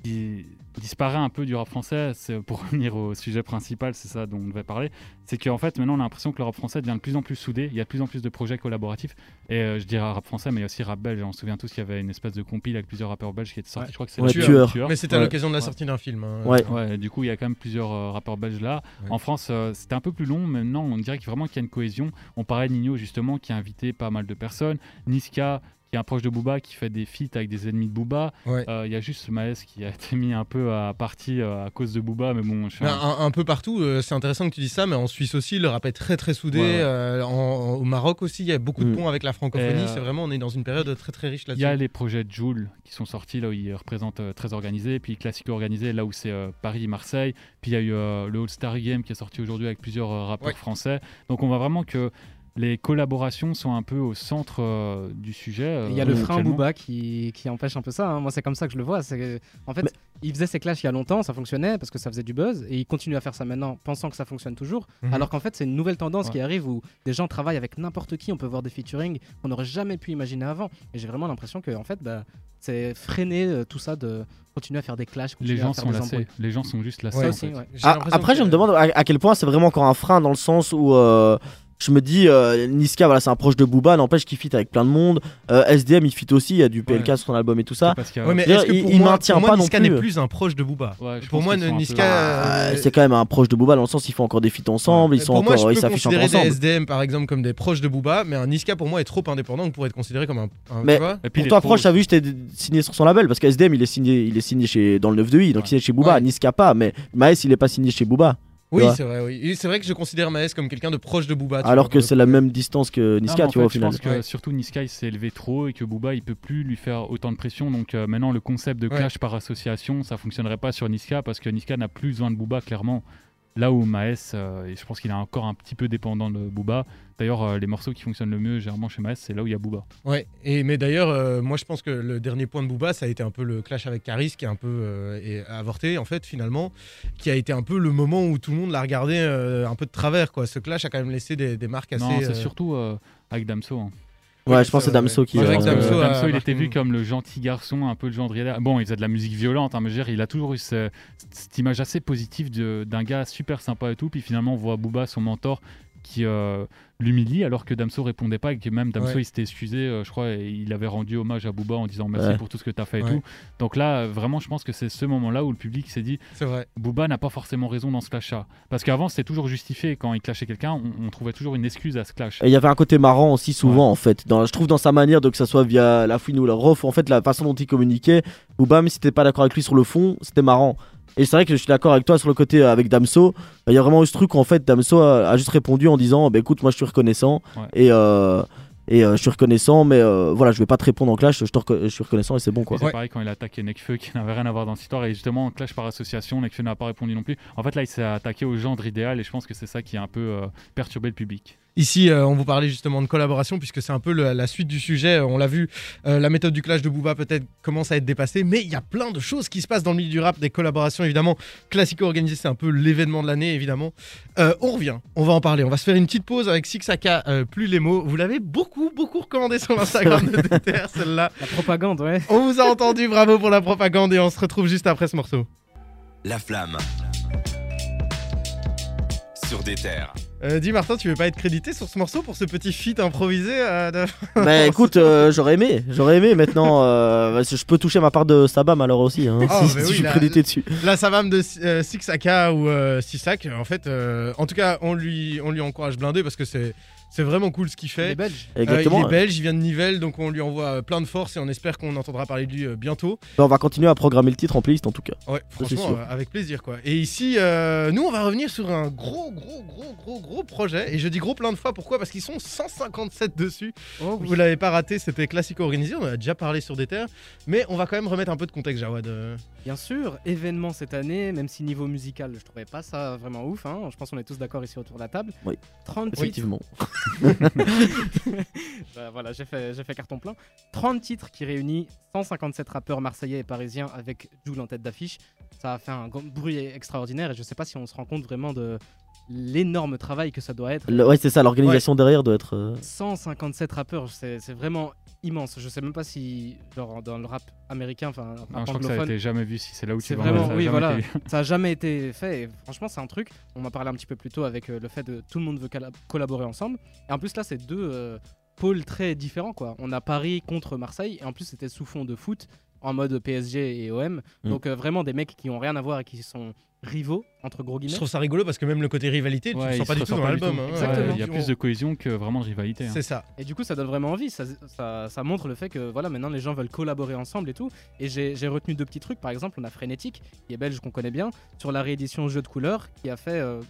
qui disparaît un peu du rap français. C'est pour revenir au sujet principal, c'est ça dont on devait parler. C'est qu'en fait, maintenant, on a l'impression que le rap français devient de plus en plus soudé. Il y a de plus en plus de projets collaboratifs. Et euh, je dirais rap français, mais il y a aussi rap belge. On se souvient tous qu'il y avait une espèce de compile avec plusieurs rappeurs belges qui étaient sortis. Ouais. Je crois que c'est Ouais, le Tueur. Mais c'était à Ouais. l'occasion de la Ouais. sortie d'un film. hein. Ouais. Ouais, du coup, il y a quand même plusieurs euh, rappeurs belges là. Ouais. En France, euh, c'était un peu plus long. Maintenant, on dirait qu'il vraiment qu'il y a une cohésion. On parlait de Nino, justement, qui a invité pas mal de personnes. Niska, qui est un proche de Booba, qui fait des feats avec des ennemis de Booba. Ouais. Euh, Il y a juste Maes qui a été mis un peu à partie euh, à cause de Booba, mais bon, je suis Mais un- un, un peu partout, euh, c'est intéressant que tu dises ça, mais en Suisse aussi, le rap est très très soudé. Ouais, ouais. euh, en- en- au Maroc aussi, il y a beaucoup de Mm. ponts avec la francophonie. Euh, C'est vraiment, on est dans une période très très riche Il y là-dessus. a les projets de Joule qui sont sortis là où ils représentent euh, très organisé, puis Classico organisé là où c'est euh, Paris, Marseille, puis il y a eu euh, le All Star Game qui est sorti aujourd'hui avec plusieurs euh, rappeurs Ouais. français. Donc on voit vraiment que les collaborations sont un peu au centre euh, du sujet. euh, Il y a le frein. Booba qui, qui empêche un peu ça. hein. Moi, c'est comme ça que je le vois. C'est en fait, Mais- il faisait ses clashs il y a longtemps, ça fonctionnait parce que ça faisait du buzz, et il continue à faire ça maintenant, pensant que ça fonctionne toujours. Mhm. Alors qu'en fait, c'est une nouvelle tendance Ouais. qui arrive où des gens travaillent avec n'importe qui. On peut voir des featuring qu'on n'aurait jamais pu imaginer avant. Et j'ai vraiment l'impression que en fait, bah, c'est freiner euh, tout ça de continuer à faire des clashs. Les gens sont lassés. embrouilles. Les gens sont juste lassés. Ouais, en aussi, fait. ouais. J'ai Ah, après, que- je me demande à, à quel point c'est vraiment encore un frein dans le sens où euh, je me dis euh, Niska, voilà, c'est un proche de Booba, n'empêche qu'il fit avec plein de monde. Euh, SDM, il fit aussi, il y a du PLK Ouais. sur son album et tout ça. Ouais, mais D'ailleurs, est-ce que il- pour il moi, maintient pour moi, pas non Niska n'est plus un proche de Booba. Ouais, Pour moi, Niska, Ah, euh, c'est quand même un proche de Booba dans le sens ils font encore des feats ensemble, ils sont pour moi, encore, je ils s'affichent encore considérer des ensemble. SDM par exemple comme des proches de Booba, mais un Niska pour moi est trop indépendant pour être considéré comme un. un- Mais- Et puis, Pour toi, proche, t'as vu, j'étais signé sur son label parce que SDM il est signé, il est signé chez, dans le 9 de I, donc il est chez Booba. Niska pas, mais Maes il est pas signé chez Booba. Oui, c'est vrai. Oui, c'est vrai que je considère Maes comme quelqu'un de proche de Booba. alors vois, que c'est la coup. même distance que Niska, tu vois, au final. Je pense que Ouais. surtout Niska il s'est élevé trop et que Booba il peut plus lui faire autant de pression. Donc euh, maintenant le concept de Ouais. clash par association ça fonctionnerait pas sur Niska parce que Niska n'a plus besoin de Booba clairement. Là où Maes, euh, et je pense qu'il est encore un petit peu dépendant de Booba. D'ailleurs, euh, les morceaux qui fonctionnent le mieux généralement chez Maes, c'est là où il y a Booba. Ouais, et, mais d'ailleurs, euh, moi je pense que le dernier point de Booba, ça a été un peu le clash avec Caris qui est un peu et avorté en fait finalement, qui a été un peu le moment où tout le monde l'a regardé un peu de travers quoi. Ce clash a quand même laissé des, des marques assez. non, c'est surtout avec Damso. hein. Ouais, je pense que c'est Damso qui. C'est vrai que euh, Damso a- Damso, il était vu comme le gentil garçon, un peu le genre de Bon, il faisait de la musique violente, hein, mais je veux dire, il a toujours eu ce- cette image assez positive de- d'un gars super sympa et tout. Puis finalement, on voit Booba, son mentor, qui euh, l'humilie alors que Damso répondait pas et que même Damso Ouais. il s'était excusé, euh, je crois, et il avait rendu hommage à Booba en disant merci Ouais. pour tout ce que tu as fait et Ouais. tout. Donc là, vraiment, je pense que c'est ce moment-là où le public s'est dit C'est vrai. Booba n'a pas forcément raison dans ce clash-là. Parce qu'avant, c'était toujours justifié. Quand il clashait quelqu'un, on, on trouvait toujours une excuse à ce clash. Et il y avait un côté marrant aussi souvent en fait. Dans, je trouve dans sa manière de que ça soit via la fouine ou la ref, en fait la façon dont il communiquait, ou même si t'es pas d'accord avec lui sur le fond, c'était marrant. Et c'est vrai que je suis d'accord avec toi sur le côté euh, avec Damso. Il y a vraiment eu ce truc où en fait Damso a, a juste répondu en disant bah écoute moi je suis reconnaissant Ouais. et euh, et euh, je suis reconnaissant mais euh, voilà je vais pas te répondre en clash je, te reco- je suis reconnaissant et c'est bon quoi. Et C'est Ouais. pareil quand il a attaqué Nekfeu qui n'avait rien à voir dans cette histoire et justement en clash par association, Nekfeu n'a pas répondu non plus. En fait là il s'est attaqué au gendre idéal et je pense que c'est ça qui a un peu euh, perturbé le public. Ici, euh, on vous parlait justement de collaboration, puisque c'est un peu le- la suite du sujet. Euh, On l'a vu, euh, la méthode du clash de Booba peut-être commence à être dépassée, mais il y a plein de choses qui se passent dans le milieu du rap, des collaborations évidemment. Classico organisé, c'est un peu l'événement de l'année évidemment. Euh, on revient, on va en parler. On va se faire une petite pause avec Sixaka, euh, plus les mots. Vous l'avez beaucoup, beaucoup recommandé sur l'Instagram de DTR, celle-là. La propagande, ouais. On vous a entendu, bravo pour la propagande, et on se retrouve juste après ce morceau. La flamme. Sur des terres. Euh, dis Martin, tu veux pas être crédité sur ce morceau pour ce petit feat improvisé euh, de- bah écoute euh, j'aurais aimé j'aurais aimé maintenant euh, je peux toucher ma part de Sabam alors aussi hein, Oh, si, mais si oui, je suis crédité dessus. La savame de Sixaka ou Sisak, en fait, euh, en tout cas, on lui, on lui encourage blindé parce que c'est, c'est vraiment cool ce qu'il fait. Les Belges. Euh, Exactement. il est belge, il vient de Nivelles, donc on lui envoie euh, plein de force et on espère qu'on entendra parler de lui euh, bientôt. Bah, on va continuer à programmer le titre en playlist en tout cas. Ouais, franchement, euh, avec plaisir quoi. Et ici, euh, nous, on va revenir sur un gros, gros, gros, gros, gros projet. Et je dis gros plein de fois, pourquoi? Parce qu'ils sont 157 dessus. Oh, oui. Vous l'avez pas raté, c'était Classico organisé, on en a déjà parlé sur des terres. Mais on va quand même remettre un peu de contexte, Jawad. Bien sûr, événement cette année, même si niveau musical, je trouvais pas ça vraiment ouf. hein. Je pense qu'on est tous d'accord ici autour de la table. Oui. 30 titres. Effectivement. voilà, j'ai fait, carton plein. 30 titres qui réunissent 157 rappeurs marseillais et parisiens avec Joule en tête d'affiche. Ça a fait un bruit extraordinaire et je sais pas si on se rend compte vraiment de l'énorme travail que ça doit être. Le- ouais c'est ça l'organisation derrière doit être. euh, 157 rappeurs, c'est c'est vraiment immense. Je sais même pas si genre, dans le rap américain, enfin je crois que ça a été jamais vu si c'est là où tu vraiment- ça a oui, jamais voilà. été- ça a jamais été fait. Et franchement, c'est un truc. On m'a parlé un petit peu plus tôt avec euh, le fait de tout le monde veut colla- collaborer ensemble. Et en plus, là, c'est deux euh, pôles très différents. Quoi. On a Paris contre Marseille. Et en plus, c'était sous fond de foot en mode PSG et OM. Mm. Donc, euh, vraiment des mecs qui ont rien à voir et qui sont rivaux, entre gros Je guillemets. trouve ça rigolo parce que même le côté rivalité, tu Ouais, il sens pas du tout dans l'album. hein. Ouais, Il y a On- plus de cohésion que vraiment de rivalité. hein. C'est ça. Et du coup, ça donne vraiment envie. Ça, ça, ça montre le fait que voilà, maintenant les gens veulent collaborer ensemble et tout. Et j'ai retenu deux petits trucs. Par exemple, on a Frénétique, qui est belge, qu'on connaît bien, sur la réédition Jeu de couleurs, qui a fait euh,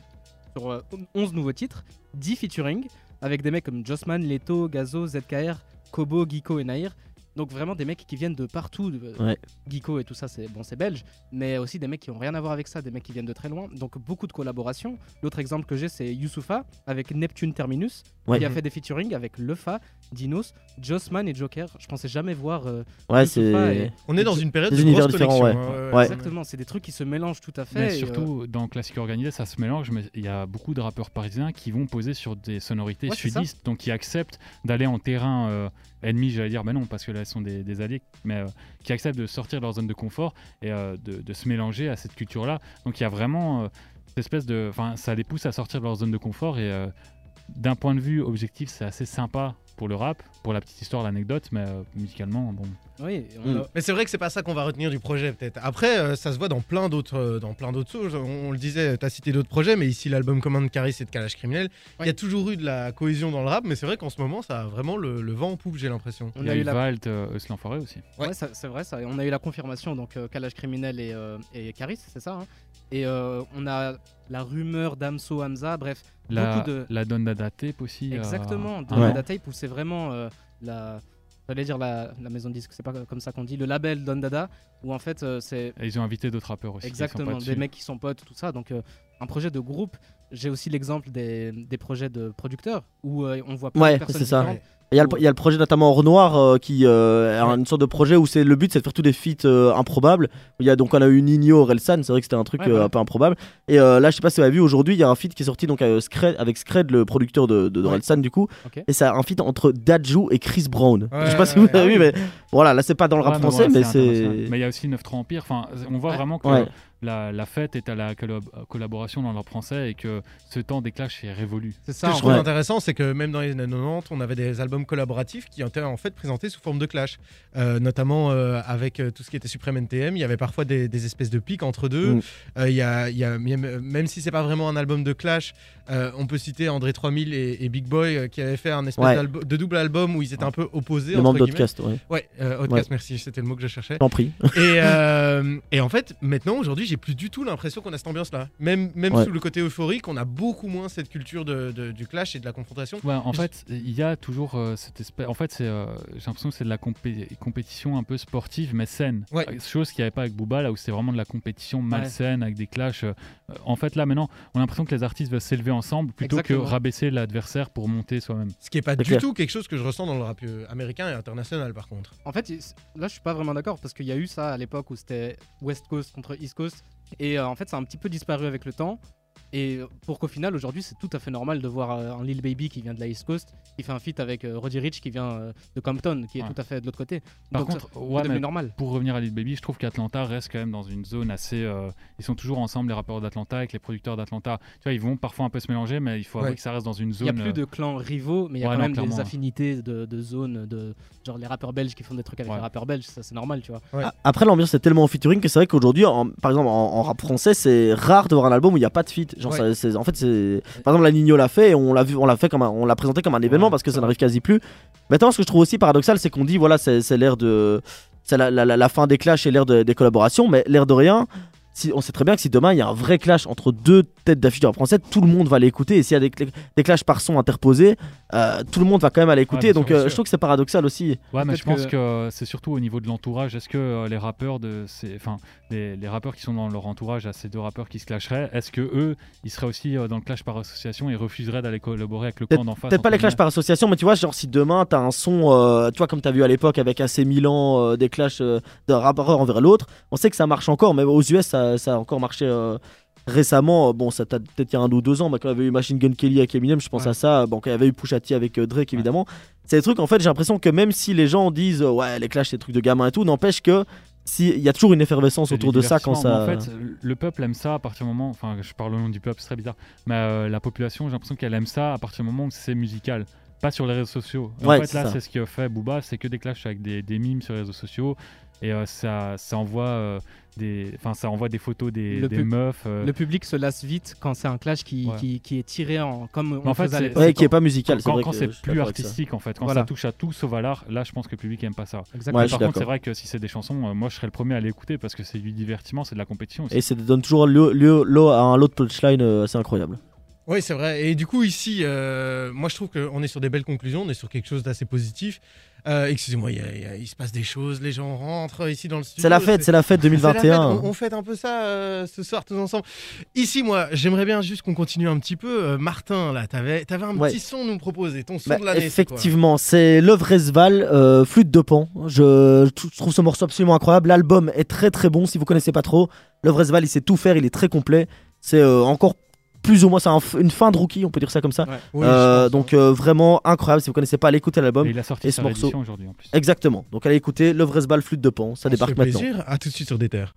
sur euh, 11 nouveaux titres, 10 featuring, avec des mecs comme Jossman, Leto, Gazo, ZKR, Kobo, Geeko et Nair. Donc vraiment des mecs qui viennent de partout. euh, Ouais. Geeko et tout ça, c'est bon, c'est belge, mais aussi des mecs qui ont rien à voir avec ça, des mecs qui viennent de très loin. Donc beaucoup de collaborations. L'autre exemple que j'ai, c'est Youssoufa avec Neptune Terminus, Ouais. qui a fait des featuring avec Lefa, Dinos, Jossman et Joker. Je pensais jamais voir. euh, Ouais, c'est. et- On est dans une période Des de univers grosse différents, ouais. hein, Ouais. Exactement, c'est des trucs qui se mélangent tout à fait. Mais et, euh, surtout dans classique organisé, ça se mélange. Mais il y a beaucoup de rappeurs parisiens qui vont poser sur des sonorités sudistes, donc qui acceptent d'aller en terrain euh, ennemi, j'allais dire, mais non, parce que là, elles sont des, des alliés, mais euh, qui acceptent de sortir de leur zone de confort et euh, de, de se mélanger à cette culture-là. Donc il y a vraiment euh, cette espèce de, enfin, ça les pousse à sortir de leur zone de confort et d'un point de vue objectif, c'est assez sympa pour le rap, pour la petite histoire, l'anecdote, mais musicalement, bon. Oui, on Mm. a- Mais c'est vrai que c'est pas ça qu'on va retenir du projet peut-être. Après, euh, ça se voit dans plein d'autres, euh, dans plein d'autres choses. On, on le disait, t'as cité d'autres projets, mais ici l'album Command Caris et de Calage Criminel, il y a toujours eu de la cohésion dans le rap, mais c'est vrai qu'en ce moment, ça a vraiment le, le vent en poupe, j'ai l'impression. on il y a a eu eu la Valt, euh, l'Enfoiré aussi. Ouais. C'est vrai, ça. On a eu la confirmation, donc euh, Kalash Criminel et, euh, et Caris, c'est ça. hein. Et euh, on a la rumeur d'Amso Hamza, bref, La, beaucoup de. la Donnada Tape aussi. Exactement, de an. Tape où c'est vraiment euh, la. J'allais dire la, la maison de disque, c'est pas comme ça qu'on dit, le label Don Dada, où en fait euh, c'est Et ils ont invité d'autres rappeurs aussi. exactement des mecs qui sont potes, tout ça. Donc euh, un projet de groupe. J'ai aussi l'exemple des, des projets de producteurs où euh, on voit plein Ouais, de personnes c'est ça. Il y, a le, il y a le projet notamment Or Noir euh, qui euh, a une sorte de projet où c'est le but c'est de faire tous des feats euh, improbables. Il y a donc on a eu Nino Orelsan, c'est vrai que c'était un truc Ouais, euh, un peu improbable. Et euh, là je sais pas si vous avez vu aujourd'hui il y a un feat qui est sorti donc avec Scred, avec Scred le producteur de, de, d'Orelsan, du coup. Et c'est un feat entre Dajou et Chris Brown. Ouais, je sais pas si vous avez ouais. vu mais voilà là c'est pas dans le rap Ouais, français mais c'est. Mais il y a aussi 9-3 Empire. Enfin, on voit Ouais. vraiment que Ouais. la, la fête est à la collaboration dans le rap français et que ce temps des clashs est révolu. C'est Ce ça. que je trouve Ouais. intéressant, c'est que même dans les années 90, on avait des albums collaboratifs qui étaient en fait présentés sous forme de clash. Euh, notamment euh, avec euh, tout ce qui était Supreme NTM, il y avait parfois des, des espèces de pics entre deux. Mm. Euh, il y a, il y a- même, si c'est pas vraiment un album de clash, euh, on peut citer André 3000 et, et Big Boy euh, qui avaient fait un espèce Ouais. de double album où ils étaient un peu opposés. Membres guillemets. d'Outcast, ouais. Ouais, euh, Outcast, merci, c'était le mot que je cherchais. J'en prie. Et, euh, et en fait, maintenant, aujourd'hui, j'ai plus du tout l'impression qu'on a cette ambiance-là. Même, même Ouais. sous le côté euphorique, on a beaucoup moins cette culture de, de- du clash et de la confrontation. Ouais, en fait, il y a toujours euh, cette espèce. En fait, c'est, euh, j'ai l'impression que c'est de la compé- compétition un peu sportive, mais saine. Ouais. Euh, Chose qu'il n'y avait pas avec Booba, là où c'est vraiment de la compétition malsaine avec des clashs. euh, en fait, là maintenant, on a l'impression que les artistes veulent s'élever ensemble plutôt Exactement. que rabaisser l'adversaire pour monter soi-même. Ce qui est pas C'est du clair. tout quelque chose que je ressens dans le rap américain et international, par contre. En fait, là, je suis pas vraiment d'accord parce qu'il y a eu ça à l'époque où c'était West Coast contre East Coast. Et euh, en fait, ça a un petit peu disparu avec le temps. Et pour qu'au final, aujourd'hui, c'est tout à fait normal de voir euh, un Lil Baby qui vient de la East Coast, qui fait un feat avec euh, Roddy Rich qui vient euh, de Compton, qui est Ouais. tout à fait de l'autre côté. Par Donc, contre, c'est ouais, devenu mais normal. pour revenir à Lil Baby, je trouve qu'Atlanta reste quand même dans une zone assez. euh, ils sont toujours ensemble, les rappeurs d'Atlanta, avec les producteurs d'Atlanta. Tu vois, ils vont parfois un peu se mélanger, mais il faut avouer Ouais. que ça reste dans une Il zone. n'y a plus euh, de clans rivaux, mais il y a ouais, quand non, même des affinités de, de zones, de genre les rappeurs belges qui font des trucs avec Ouais. les rappeurs belges, ça c'est normal, tu vois. Après, l'ambiance est tellement en featuring que c'est vrai qu'aujourd'hui, par exemple, en, en rap français, c'est rare de voir un album où il n'y a pas de feat. Genre, Ouais. ça- c'est- en fait, c'est. Par exemple, la Nino l'a fait et on l'a vu, on l'a fait comme un- on l'a présenté comme un événement Ouais, parce que ça n'arrive quasi plus. Maintenant, ce que je trouve aussi paradoxal, c'est qu'on dit, voilà, c'est c'est l'ère de. C'est la, la- la- la fin des clashs et l'ère de- des collaborations, mais l'air de rien. Si, on sait très bien que si demain il y a un vrai clash entre deux têtes d'affiche du rap français, tout le monde va l'écouter. Et s'il y a des, des clashs par son interposés, euh, tout le monde va quand même aller écouter. bien Donc sûr, euh, je trouve que c'est paradoxal aussi. Ouais, mais je pense que- que, c'est surtout au niveau de l'entourage. Est-ce que euh, les rappeurs de ces, enfin, les, les rappeurs qui sont dans leur entourage, à ces deux rappeurs qui se clasheraient, est-ce que eux, ils seraient aussi euh, dans le clash par association et refuseraient d'aller collaborer avec le camp d'en face Peut-être pas les clashs par association, mais tu vois, genre si demain t'as un son, euh, tu vois, comme t'as vu à l'époque avec AC Milan, euh, des clashs euh, d'un rappeur envers l'autre, on sait que ça marche encore, mais aux US ça, ça a encore marché euh, récemment. Euh, Bon, ça t'a peut-être il y a un ou deux ans, mais quand il y avait eu Machine Gun Kelly avec Eminem, je pense Ouais. à ça. Bon, quand il y avait eu Pusha T avec euh, Drake, évidemment. C'est des trucs, en fait, j'ai l'impression que même si les gens disent euh, ouais, les clashs c'est des trucs de gamins et tout, n'empêche que si il y a toujours une effervescence autour de ça quand ça. En fait, le peuple aime ça à partir du moment. Enfin, je parle au nom du peuple, c'est très bizarre. Mais euh, la population, j'ai l'impression qu'elle aime ça à partir du moment où c'est musical. Pas sur les réseaux sociaux. Ouais, en fait, là, c'est ce que fait Booba c'est que des clashs avec des, des mimes sur les réseaux sociaux. Et euh, ça, ça, envoie, euh, des, enfin, ça envoie des photos des, Le des meufs. euh, Le public se lasse vite quand c'est un clash qui, Ouais. qui, qui est tiré en comme on en fait, faisait à c'est- l'époque. Ouais, qui est pas musical, c'est quand vrai quand c'est plus artistique en fait, quand Voilà. ça touche à tout sauf à l'art, là je pense que le public aime pas ça. Exactement. Ouais, Par contre, c'est vrai que si c'est des chansons, euh, moi je serais le premier à l'écouter parce que c'est du divertissement, c'est de la compétition aussi. Et ça donne toujours lieu, lieu, lieu à un lot de punchline euh, assez incroyable. Oui, c'est vrai. Et du coup, ici, euh, moi, je trouve qu'on est sur des belles conclusions, on est sur quelque chose d'assez positif. Euh, Excusez-moi, il, se passe des choses, les gens rentrent ici dans le studio. C'est la fête, c'est la fête C'est la fête, 2021. On, on fête un peu ça euh, ce soir tous ensemble. Ici, moi, j'aimerais bien juste qu'on continue un petit peu. Euh, Martin, là, t'avais avais un Ouais. petit son à nous proposer. Ton son Bah, de l'année. effectivement, c'est Love Resval, euh, Flûte de Pan. Je, je trouve ce morceau absolument incroyable. L'album est très très bon. Si vous connaissez pas trop, Love Resval, il sait tout faire. Il est très complet. C'est euh, encore plus ou moins c'est un une fin de rookie, on peut dire ça comme ça. Ouais. Oui, Euh, donc euh, vraiment incroyable. Si vous connaissez pas, allez écouter l'album. Et il a sorti et sa ce morceau- aujourd'hui en plus. Exactement. Donc allez écouter Love Resval, Flûte de Pan. Ça On se débarque maintenant. plaisir. À tout de suite sur des terres.